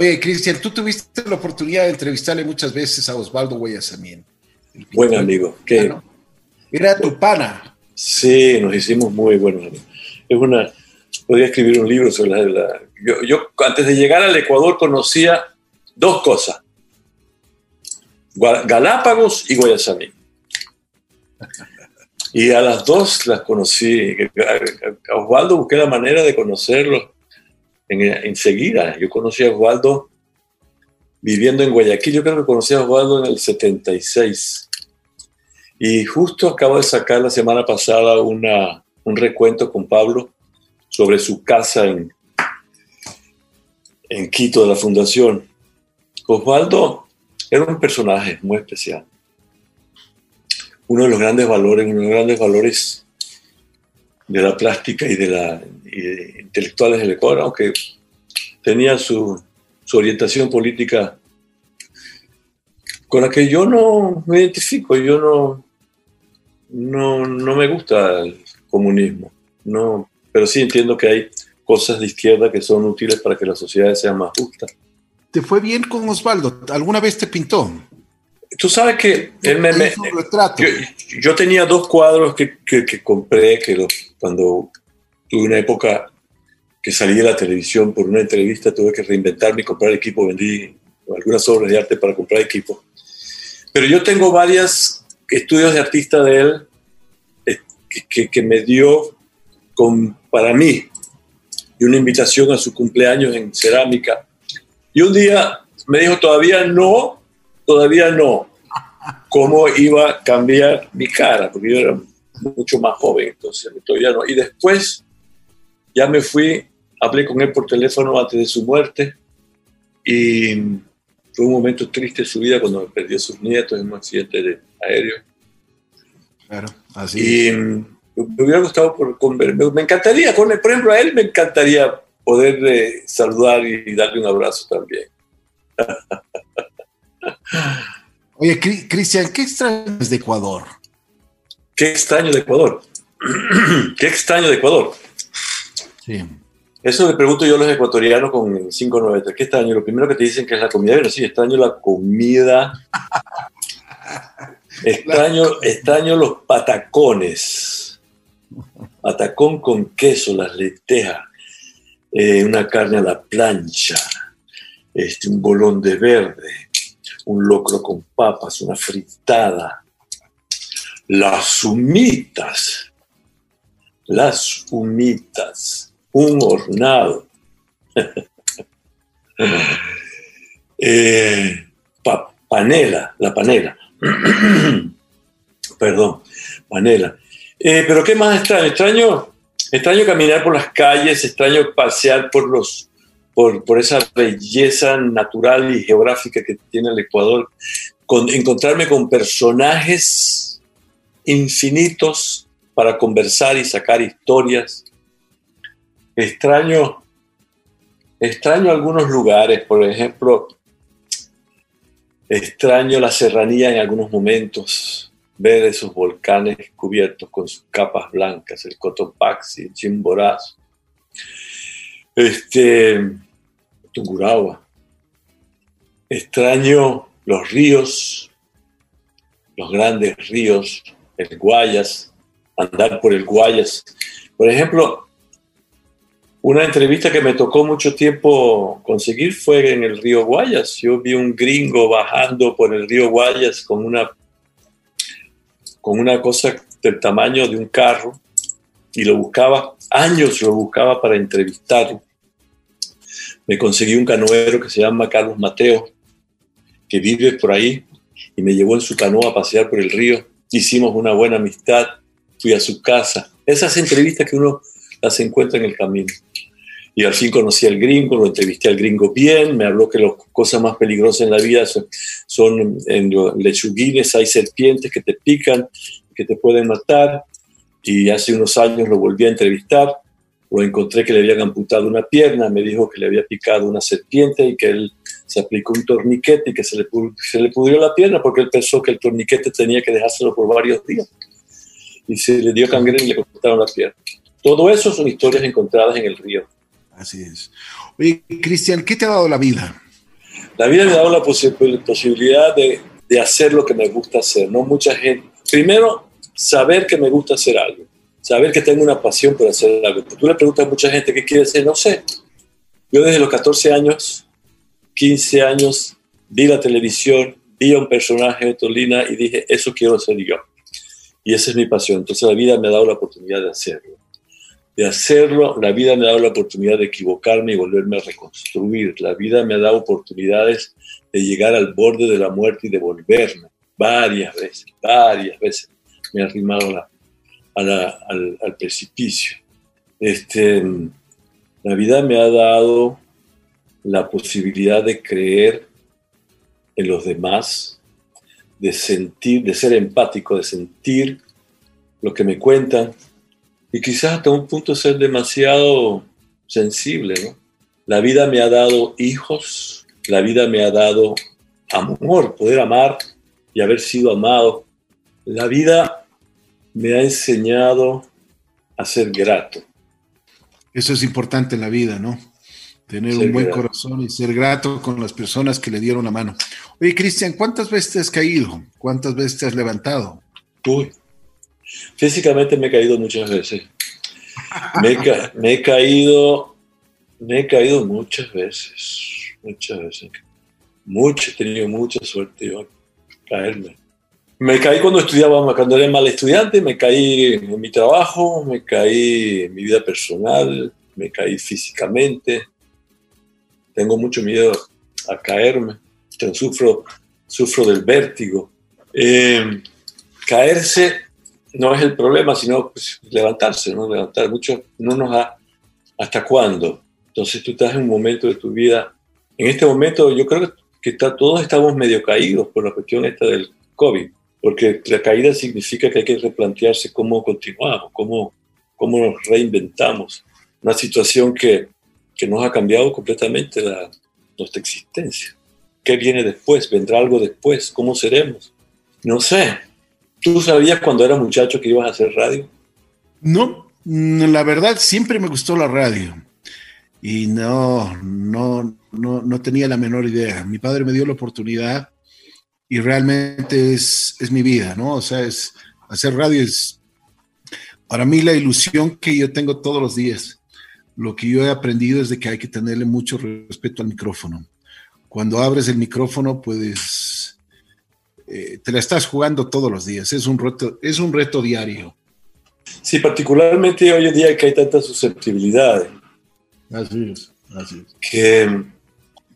Oye, Cristian, tú tuviste la oportunidad de entrevistarle muchas veces a Osvaldo Guayasamín. Buen amigo. que Era tu pana. Sí, nos hicimos muy buenos amigos. Es una, podría escribir un libro sobre la... yo, yo, antes de llegar al Ecuador conocía dos cosas. Galápagos y Guayasamín. Y a las dos las conocí. A Osvaldo busqué la manera de conocerlo enseguida. yo conocí a Osvaldo viviendo en Guayaquil. Yo creo que conocí a Osvaldo en el 76. Y justo acabo de sacar la semana pasada una, un recuento con Pablo sobre su casa en, en Quito de la Fundación. Osvaldo era un personaje muy especial. Uno de los grandes valores, uno de los grandes valores de la plástica y de la intelectuales del Ecuador, aunque tenía su, su, orientación política con la que yo no me identifico, yo no, no, no me gusta el comunismo, no, pero sí entiendo que hay cosas de izquierda que son útiles para que las sociedades sean más justas. ¿Te fue bien con Osvaldo? ¿Alguna vez te pintó? Tú sabes que él me, yo, tenía dos cuadros que, que, compré que cuando tuve una época que salí de la televisión por una entrevista, tuve que reinventarme y comprar equipo, vendí algunas obras de arte para comprar equipo. Pero yo tengo varios estudios de artista de él eh, que, que me dio con, para mí y una invitación a su cumpleaños en cerámica. Y un día me dijo, todavía no, todavía no cómo iba a cambiar mi cara, porque yo era mucho más joven, entonces todavía no. Y después ya me fui, hablé con él por teléfono antes de su muerte y fue un momento triste en su vida cuando perdió a sus nietos en un accidente de aéreo. Claro, así. Y me hubiera gustado por, me, me encantaría, por ejemplo, a él me encantaría poder saludar y darle un abrazo también. [laughs] Oye, Cristian, ¿qué extrañas de Ecuador? ¿Qué extraño de Ecuador? [clears throat] ¿Qué extraño de Ecuador? Sí. Eso le pregunto yo a los ecuatorianos con 593. ¿Qué extraño? Lo primero que te dicen que es la comida. Bueno, sí, extraño la comida. [laughs] extraño, extraño los patacones. Patacón con queso, las lentejas, eh, una carne a la plancha, este, un bolón de verde, un locro con papas, una fritada, las humitas, las humitas, un hornado, [laughs] eh, panela, la panela, [clears throat] perdón, panela. Eh, pero ¿qué más extraño? Extraño, extraño caminar por las calles, extraño pasear por los por, esa belleza natural y geográfica que tiene el Ecuador, con, encontrarme con personajes infinitos para conversar y sacar historias. Extraño, extraño algunos lugares, por ejemplo, Extraño la serranía en algunos momentos, ver esos volcanes cubiertos con sus capas blancas, el Cotopaxi, el Chimborazo, este, Tungurahua. Extraño los ríos, los grandes ríos, el Guayas, andar por el Guayas. Por ejemplo, una entrevista que me tocó mucho tiempo conseguir fue en el río Guayas. Yo vi un gringo bajando por el río Guayas con una, con una cosa del tamaño de un carro y lo buscaba, años lo buscaba para entrevistarlo. Me conseguí un canoero que se llama Carlos Mateo, que vive por ahí y me llevó en su canoa a pasear por el río. Hicimos una buena amistad, fui a su casa. Esas entrevistas que uno las encuentra en el camino. Y al fin conocí al gringo, lo entrevisté al gringo bien, me habló que las cosas más peligrosas en la vida son, en los lechuguines, hay serpientes que te pican, que te pueden matar. Y hace unos años lo volví a entrevistar, lo encontré que le habían amputado una pierna, me dijo que le había picado una serpiente y que él se aplicó un torniquete y que se le, se le pudrió la pierna porque él pensó que el torniquete tenía que dejárselo por varios días. Y se le dio gangrena y le cortaron la pierna. Todo eso son historias encontradas en el río. Así es. Oye, Cristian, ¿qué te ha dado la vida? La vida me ha dado la posibilidad de, de, hacer lo que me gusta hacer. No mucha gente. Primero, saber que me gusta hacer algo. Saber que tengo una pasión por hacer algo. Tú le preguntas a mucha gente qué quiere hacer, no sé. Yo desde los 14 años, 15 años, vi la televisión, vi a un personaje de Tolina y dije, eso quiero hacer yo. Y esa es mi pasión. Entonces la vida me ha dado la oportunidad de hacerlo de hacerlo, la vida me ha dado la oportunidad de equivocarme y volverme a reconstruir. La vida me ha dado oportunidades de llegar al borde de la muerte y de volverme. Varias veces, varias veces me ha arrimado al, precipicio. Este, la vida me ha dado la posibilidad de creer en los demás, de sentir, de ser empático, de sentir lo que me cuentan, y quizás hasta un punto ser demasiado sensible. La vida me ha dado hijos, la vida me ha dado amor, poder amar y haber sido amado. La vida me ha enseñado a ser grato. Eso es importante en la vida, ¿no? Tener un buen corazón y ser grato con las personas que le dieron la mano. Oye, Cristian, ¿cuántas veces te has caído? ¿Cuántas veces te has levantado? Uy, Físicamente me he caído muchas veces. Me he, caído, me he caído muchas veces, muchas veces. Mucho, he tenido mucha suerte yo caerme. Me caí cuando estudiaba, cuando era mal estudiante, me caí en mi trabajo, me caí en mi vida personal, me caí físicamente. Tengo mucho miedo a caerme, sufro, sufro del vértigo. Eh, caerse no es el problema, sino pues, levantarse, ¿no? Levantar mucho, no nos da hasta cuándo. Entonces tú estás en un momento de tu vida, en este momento yo creo que está, todos estamos medio caídos por la cuestión esta del COVID, porque la caída significa que hay que replantearse cómo continuamos, cómo, cómo nos reinventamos. Una situación que, que nos ha cambiado completamente la, nuestra existencia. ¿Qué viene después? ¿Vendrá algo después? ¿Cómo seremos? No sé, ¿Tú sabías cuando eras muchacho que ibas a hacer radio? No, la verdad siempre me gustó la radio y no, no, no, no tenía la menor idea. Mi padre me dio la oportunidad y realmente es, es mi vida, ¿no? O sea, es, hacer radio es para mí la ilusión que yo tengo todos los días. Lo que yo he aprendido es de que hay que tenerle mucho respeto al micrófono. Cuando abres el micrófono, puedes eh, te la estás jugando todos los días, es un reto, es un reto diario. Sí, particularmente hoy en día que hay tantas susceptibilidades. Así es, así es. Que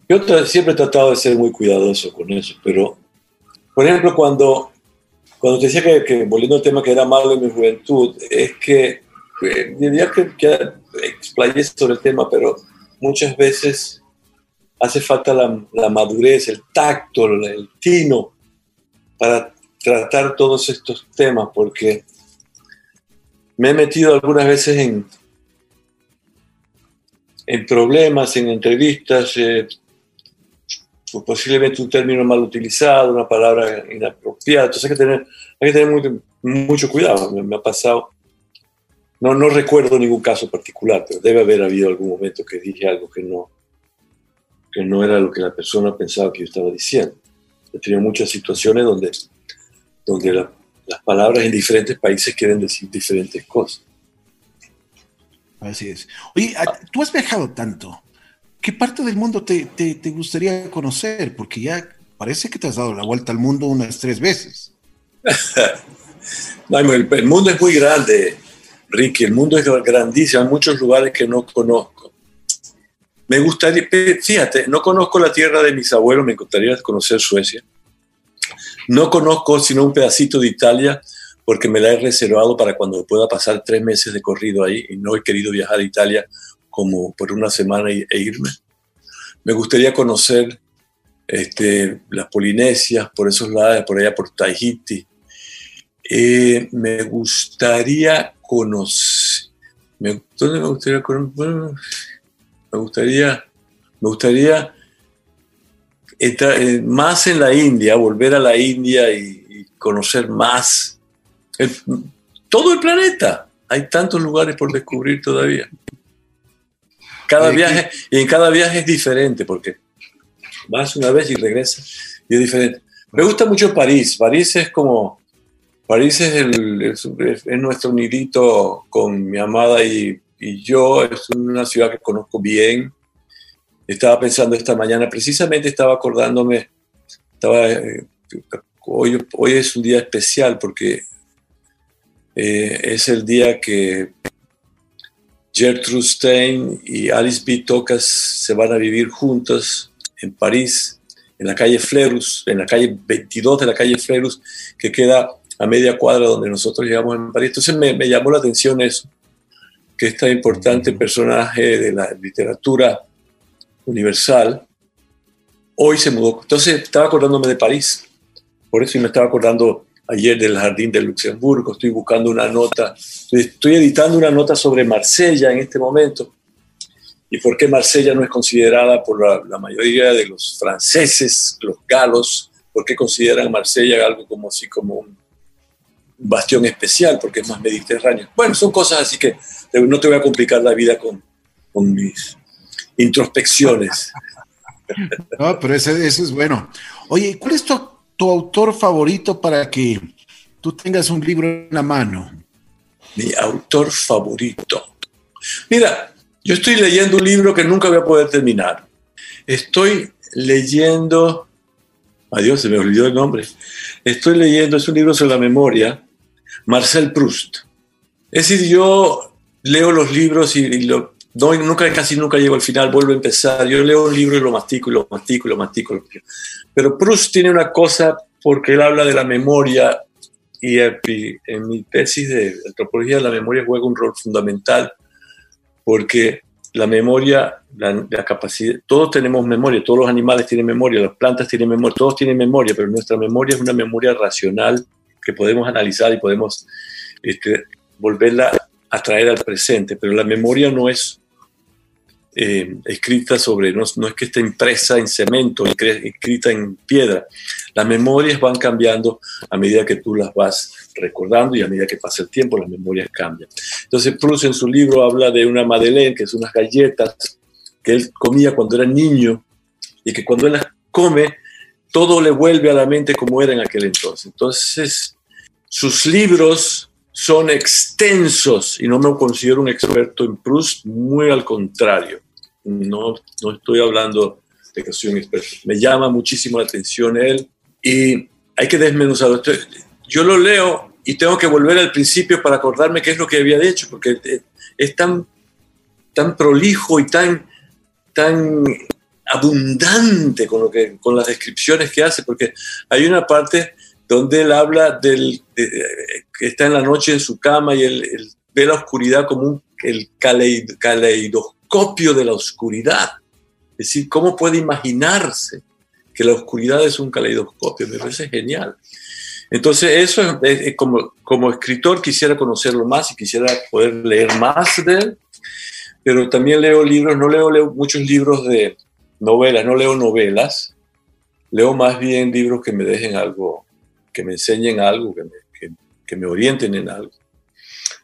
yo siempre he tratado de ser muy cuidadoso con eso, pero, por ejemplo, cuando, cuando te decía que, volviendo al tema que era malo en mi juventud, es que eh, diría que, que explayé sobre el tema, pero muchas veces hace falta la, madurez, el tacto, el tino para tratar todos estos temas, porque me he metido algunas veces en, en problemas, en entrevistas, eh, posiblemente un término mal utilizado, una palabra inapropiada. Entonces hay que tener, hay que tener mucho cuidado. Me, ha pasado, no, no recuerdo ningún caso particular, pero debe haber habido algún momento que dije algo que no, que no era lo que la persona pensaba que yo estaba diciendo. He tenido muchas situaciones donde, donde las palabras en diferentes países quieren decir diferentes cosas. Así es. Oye, tú has viajado tanto. ¿Qué parte del mundo te, te, gustaría conocer? Porque ya parece que te has dado la vuelta al mundo unas tres veces. [laughs] el, mundo es muy grande, Ricky. El mundo es grandísimo. Hay muchos lugares que no conozco. Me gustaría, fíjate, no conozco la tierra de mis abuelos, me gustaría conocer Suecia. No conozco sino un pedacito de Italia porque me la he reservado para cuando pueda pasar tres meses de corrido ahí y no he querido viajar a Italia como por una semana e irme. Me gustaría conocer este, las Polinesias, por esos lados, por allá por Tahiti. Eh, me gustaría conocer... ¿Dónde me gustaría conocer? me gustaría... Me gustaría eh, más en la India, volver a la India y conocer más todo el planeta. Hay tantos lugares por descubrir todavía. Cada viaje, y en cada viaje es diferente, porque vas una vez y regresas y es diferente. Me gusta mucho París. París es como, París es, el, es, nuestro nidito con mi amada y, y, yo. Es una ciudad que conozco bien. Estaba pensando esta mañana, precisamente estaba acordándome, estaba, eh, hoy, hoy es un día especial porque eh, es el día que Gertrude Stein y Alice B. Tocas se van a vivir juntas en París, en la calle Flerus, en la calle 22 de la calle Flerus, que queda a media cuadra donde nosotros llegamos en París. Entonces me, me llamó la atención eso, que este importante personaje de la literatura universal hoy se mudó. Entonces estaba acordándome de París, por eso me estaba acordando ayer del Jardín de Luxemburgo, estoy buscando una nota, estoy editando una nota sobre Marsella en este momento y por qué Marsella no es considerada por la, mayoría de los franceses, los galos, por qué consideran Marsella algo como así como un bastión especial, porque es más mediterráneo. Bueno, son cosas así que no te voy a complicar la vida con, con mis introspecciones. [laughs] No, pero eso, eso es bueno. Oye, ¿cuál es tu tu autor favorito para que tú tengas un libro en la mano. Mi autor favorito. Mira, yo estoy leyendo un libro que nunca voy a poder terminar. Estoy leyendo, adiós, se me olvidó el nombre. Estoy leyendo, es un libro sobre la memoria, Marcel Proust. Es decir, yo leo los libros y, lo, nunca, casi nunca llego al final, vuelvo a empezar. Yo leo un libro y lo mastico y lo mastico y lo mastico. Pero Proust tiene una cosa porque él habla de la memoria y en mi tesis de antropología la memoria juega un rol fundamental porque la memoria, la, capacidad, todos tenemos memoria, todos los animales tienen memoria, las plantas tienen memoria, todos tienen memoria, pero nuestra memoria es una memoria racional que podemos analizar y podemos este, volverla a traer al presente, pero la memoria no es eh, escrita sobre, no, no, es que esté impresa en cemento, escrita en piedra. Las memorias van cambiando a medida que tú las vas recordando y a medida que pasa el tiempo las memorias cambian. Entonces Proust en su libro habla de una madeleine, que es unas galletas que él comía cuando era niño y que cuando él las come, todo le vuelve a la mente como era en aquel entonces. Entonces, sus libros son extensos y no me considero un experto en Proust, muy al contrario no, no estoy hablando de un experto. Me llama muchísimo la atención él y hay que desmenuzarlo. Yo lo leo y tengo que volver al principio para acordarme qué es lo que había hecho, porque es tan, tan prolijo y tan, tan abundante con, lo que, con las descripciones que hace, porque hay una parte donde él habla del que está en la noche en su cama y él, ve la oscuridad como un, el caleidoscopio copio de la oscuridad. Es decir, ¿cómo puede imaginarse que la oscuridad es un caleidoscopio? Me parece genial. Entonces, eso es, como, como escritor quisiera conocerlo más y quisiera poder leer más de él, pero también leo libros, no leo, leo muchos libros de novelas, no leo novelas, leo más bien libros que me dejen algo, que me enseñen algo, que me, que, me orienten en algo.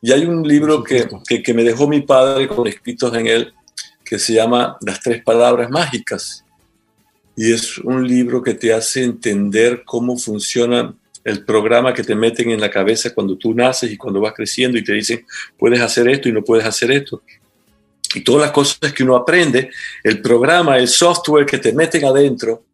Y hay un libro que, que, que me dejó mi padre con escritos en él que se llama Las tres palabras mágicas. Y es un libro que te hace entender cómo funciona el programa que te meten en la cabeza cuando tú naces y cuando vas creciendo y te dicen, puedes hacer esto y no puedes hacer esto. Y todas las cosas que uno aprende, el programa, el software que te meten adentro,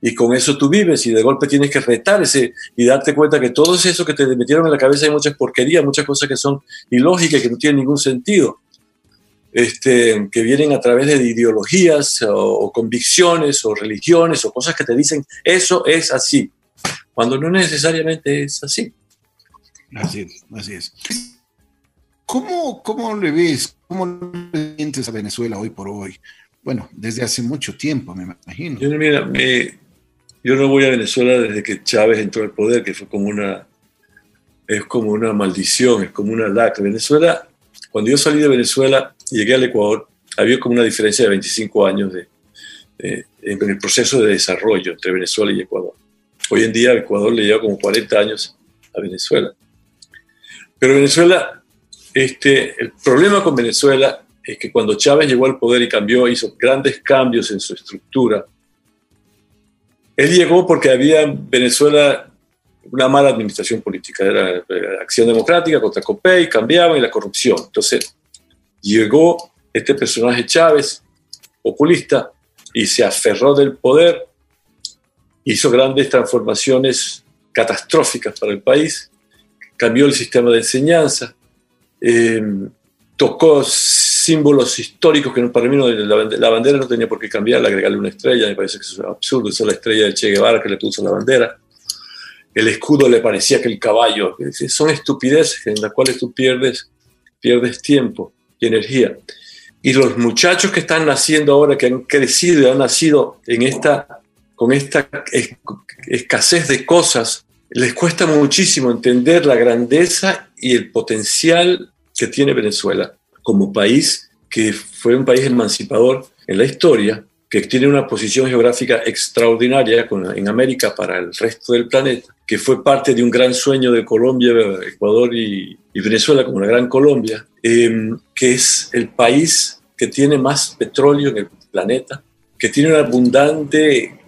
y con eso tú vives y de golpe tienes que retar ese y darte cuenta que todo eso que te metieron en la cabeza hay muchas porquerías, muchas cosas que son ilógicas, que no tienen ningún sentido, este, que vienen a través de ideologías o, o convicciones o religiones o cosas que te dicen, eso es así cuando no necesariamente es así. Así es, así es. ¿Cómo, cómo le ves, cómo le sientes a Venezuela hoy por hoy? Bueno, desde hace mucho tiempo, me imagino. Yo, mira, yo no voy a Venezuela desde que Chávez entró al poder, que fue como una, es como una maldición, es como una lacra. Venezuela, cuando yo salí de Venezuela y llegué al Ecuador, había como una diferencia de 25 años en el proceso de desarrollo entre Venezuela y Ecuador. Hoy en día Ecuador le lleva como 40 años a Venezuela. Pero Venezuela, este, el problema con Venezuela es que cuando Chávez llegó al poder y cambió, hizo grandes cambios en su estructura, él llegó porque había en Venezuela una mala administración política, era acción democrática contra COPEI, cambiaban y la corrupción. Entonces llegó este personaje Chávez, populista, y se aferró del poder hizo grandes transformaciones catastróficas para el país, cambió el sistema de enseñanza, eh, tocó símbolos históricos que para mí no, la, bandera no tenía por qué cambiar, agregarle una estrella, me parece que es absurdo, es la estrella de Che Guevara que le puso la bandera. El escudo le parecía que el caballo, son estupideces en las cuales tú pierdes, pierdes tiempo y energía. Y los muchachos que están naciendo ahora, que han crecido y han nacido en esta con esta escasez de cosas, les cuesta muchísimo entender la grandeza y el potencial que tiene Venezuela como país que fue un país emancipador en la historia, que tiene una posición geográfica extraordinaria en América para el resto del planeta, que fue parte de un gran sueño de Colombia, Ecuador y, Venezuela como la Gran Colombia, em, que es el país que tiene más petróleo en el planeta, que tiene una abundante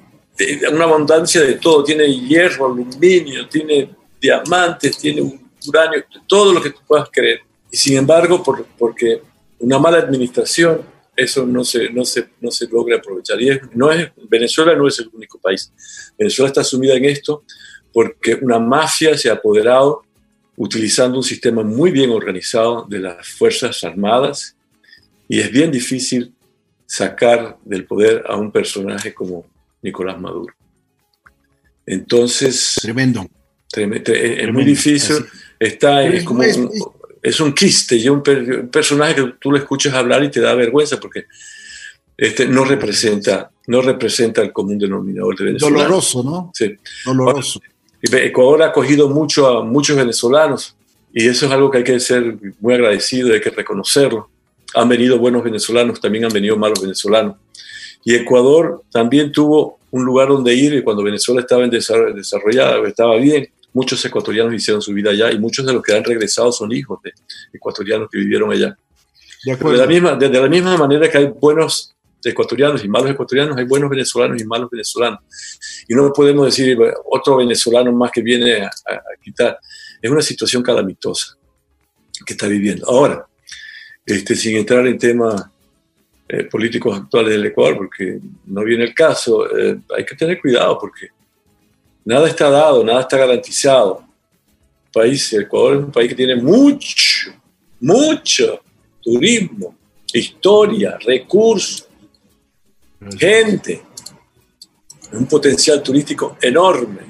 una abundancia de todo, tiene hierro, aluminio, tiene diamantes, tiene uranio, todo lo que tú puedas creer. Y sin embargo, por, porque una mala administración, eso no se, no se, no se logra aprovechar. Y no es, Venezuela no es el único país. Venezuela está sumida en esto porque una mafia se ha apoderado utilizando un sistema muy bien organizado de las Fuerzas Armadas y es bien difícil sacar del poder a un personaje como Nicolás Maduro. Entonces... Tremendo. es muy difícil. Está, es, como un, es un quiste, y un, personaje que tú lo escuchas hablar y te da vergüenza porque este, no, representa, no representa el común denominador de Venezuela. Doloroso, ¿no? Sí. Doloroso. Ecuador ha acogido mucho a muchos venezolanos y eso es algo que hay que ser muy agradecido, hay que reconocerlo. Han venido buenos venezolanos, también han venido malos venezolanos. Y Ecuador también tuvo un lugar donde ir y cuando Venezuela estaba en desarrollada, estaba bien. Muchos ecuatorianos hicieron su vida allá y muchos de los que han regresado son hijos de ecuatorianos que vivieron allá. De, la misma, de, la misma manera que hay buenos ecuatorianos y malos ecuatorianos, hay buenos venezolanos y malos venezolanos. Y no podemos decir otro venezolano más que viene a, quitar. Es una situación calamitosa que está viviendo. Ahora, este, sin entrar en temas eh, políticos actuales del Ecuador, porque no viene el caso. Eh, hay que tener cuidado porque nada está dado, nada está garantizado. El, país, el Ecuador es un país que tiene mucho, mucho turismo, historia, recursos, gente, un potencial turístico enorme.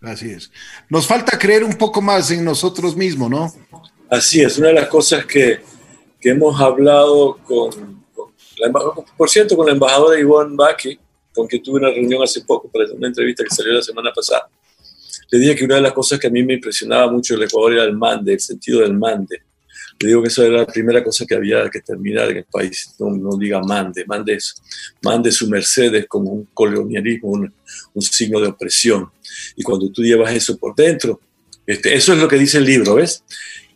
Así es. Nos falta creer un poco más en nosotros mismos, ¿no? Así es, una de las cosas que, que hemos hablado con, por cierto, con la embajadora Ivonne Baki, con quien tuve una reunión hace poco para una entrevista que salió la semana pasada, le dije que una de las cosas que a mí me impresionaba mucho del Ecuador era el mande, el sentido del mande. Le digo que esa era la primera cosa que había que terminar en el país. No, no diga mande, mande, mande su Mercedes como un colonialismo, un, un, signo de opresión. Y cuando tú llevas eso por dentro, este, eso es lo que dice el libro, ¿ves?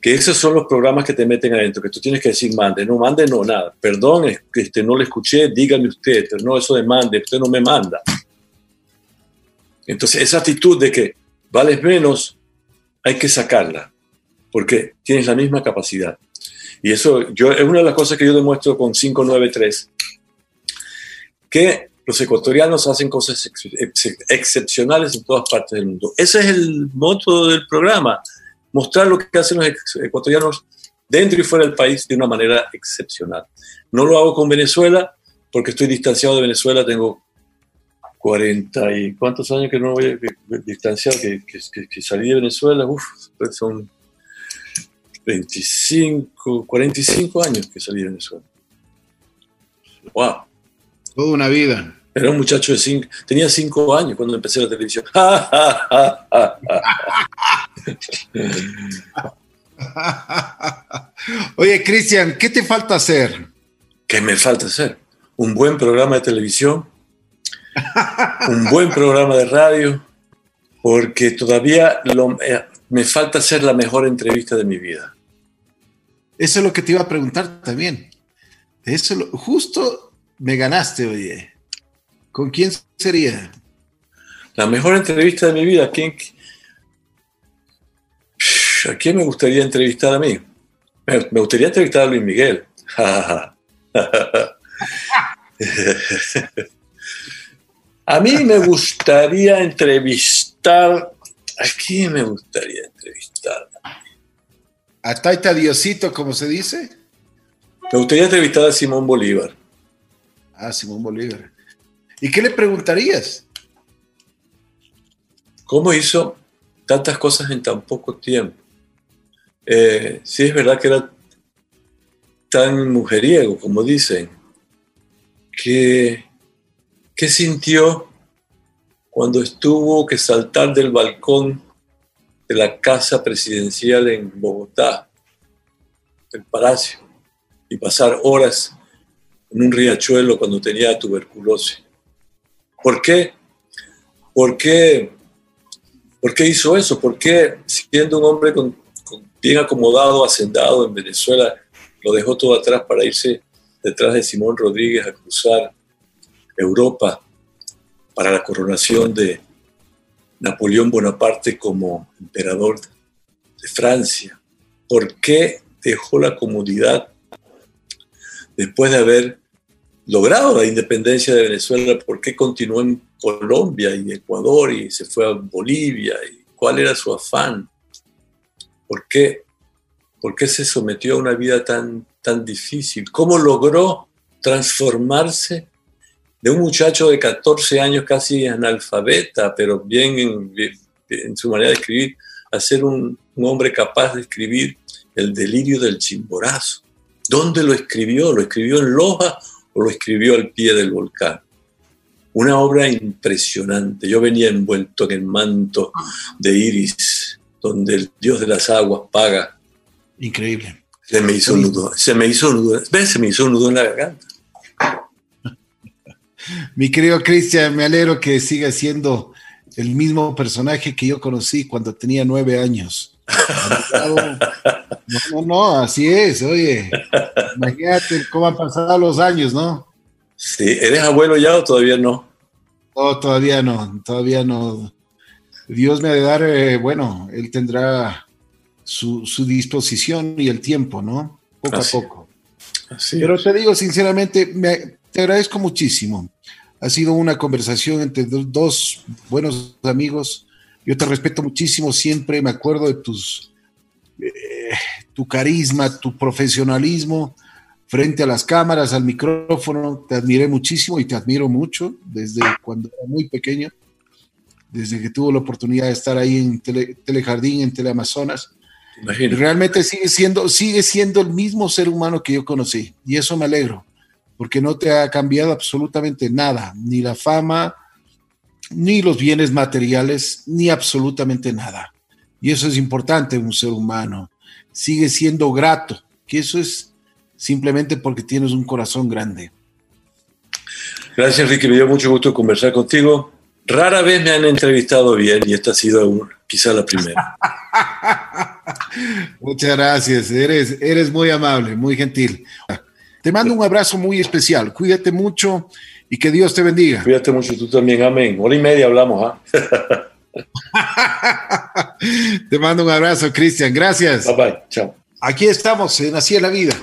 Que esos son los programas que te meten adentro, que tú tienes que decir mande, no mande, no, nada. Perdón, este, no le escuché, dígame usted, pero no eso de mande, usted no me manda. Entonces, esa actitud de que vales menos, hay que sacarla porque tienes la misma capacidad. Y eso yo, es una de las cosas que yo demuestro con 593, que los ecuatorianos hacen cosas ex excepcionales en todas partes del mundo. Ese es el moto del programa, mostrar lo que hacen los ecuatorianos dentro y fuera del país de una manera excepcional. No lo hago con Venezuela porque estoy distanciado de Venezuela, tengo 40 y cuántos años que no voy a distanciar, que, que, que salí de Venezuela, Uf, son 25, 45 años que salí de Venezuela. ¡Wow! Toda una vida. Era un muchacho de 5, tenía 5 años cuando empecé la televisión. [laughs] Oye, Cristian, ¿qué te falta hacer? ¿Qué me falta hacer? Un buen programa de televisión, un buen programa de radio, porque todavía lo, eh, me falta hacer la mejor entrevista de mi vida. Eso es lo que te iba a preguntar también. Eso justo me ganaste, oye. ¿Con quién sería? La mejor entrevista de mi vida. ¿A quién, ¿A quién me gustaría entrevistar a mí? Me gustaría entrevistar a Luis Miguel. [laughs] a mí me gustaría entrevistar. ¿A quién me gustaría entrevistar? A Taita Diosito, como se dice. Me gustaría entrevistar a Simón Bolívar. Ah, Simón Bolívar. ¿Y qué le preguntarías? ¿Cómo hizo tantas cosas en tan poco tiempo? Eh, sí, es verdad que era tan mujeriego, como dicen, que, ¿qué sintió cuando estuvo que saltar del balcón de la casa presidencial en Bogotá, el palacio, y pasar horas en un riachuelo cuando tenía tuberculosis. ¿Por qué? ¿Por qué, ¿Por qué hizo eso? ¿Por qué, siendo un hombre bien acomodado, hacendado en Venezuela, lo dejó todo atrás para irse detrás de Simón Rodríguez a cruzar Europa para la coronación de, Napoleón Bonaparte como emperador de Francia? ¿Por qué dejó la comodidad después de haber logrado la independencia de Venezuela? ¿Por qué continuó en Colombia y Ecuador y se fue a Bolivia? ¿Y ¿Cuál era su afán? ¿Por qué, ¿Por qué se sometió a una vida tan, tan difícil? ¿Cómo logró transformarse de un muchacho de 14 años casi analfabeta, pero bien en, su manera de escribir, a ser un, hombre capaz de escribir el delirio del chimborazo. ¿Dónde lo escribió? ¿Lo escribió en Loja o lo escribió al pie del volcán? Una obra impresionante. Yo venía envuelto en el manto de Iris, donde el dios de las aguas paga. Increíble. Se me hizo un nudo, se me hizo un nudo, ¿ves? Se me hizo un nudo en la garganta. Mi querido Cristian, me alegro que siga siendo el mismo personaje que yo conocí cuando tenía nueve años. [laughs] No, no, no, así es, oye. Imagínate cómo han pasado los años, ¿no? Sí, ¿eres abuelo ya o todavía no? No, todavía no, todavía no. Dios me ha de dar, eh, bueno, Él tendrá su, disposición y el tiempo, ¿no? Poco a poco. Pero te digo sinceramente, me, te agradezco muchísimo. Ha sido una conversación entre dos buenos amigos. Yo te respeto muchísimo siempre, me acuerdo de tus, eh, tu carisma, tu profesionalismo frente a las cámaras, al micrófono. Te admiré muchísimo y te admiro mucho desde cuando era muy pequeño, desde que tuve la oportunidad de estar ahí en Telejardín, en Teleamazonas. Realmente sigue siendo, sigue siendo el mismo ser humano que yo conocí y eso me alegro porque no te ha cambiado absolutamente nada, ni la fama, ni los bienes materiales, ni absolutamente nada. Y eso es importante en un ser humano. Sigue siendo grato que eso es simplemente porque tienes un corazón grande. Gracias, Enrique. Me dio mucho gusto conversar contigo. Rara vez me han entrevistado bien y esta ha sido quizá la primera. [laughs] Muchas gracias. Eres, eres muy amable, muy gentil. Te mando un abrazo muy especial. Cuídate mucho y que Dios te bendiga. Cuídate mucho tú también. Amén. Hora y media hablamos. ¿ah? [laughs] te mando un abrazo, Cristian. Gracias. Bye bye. Chao. Aquí estamos en Así es la vida.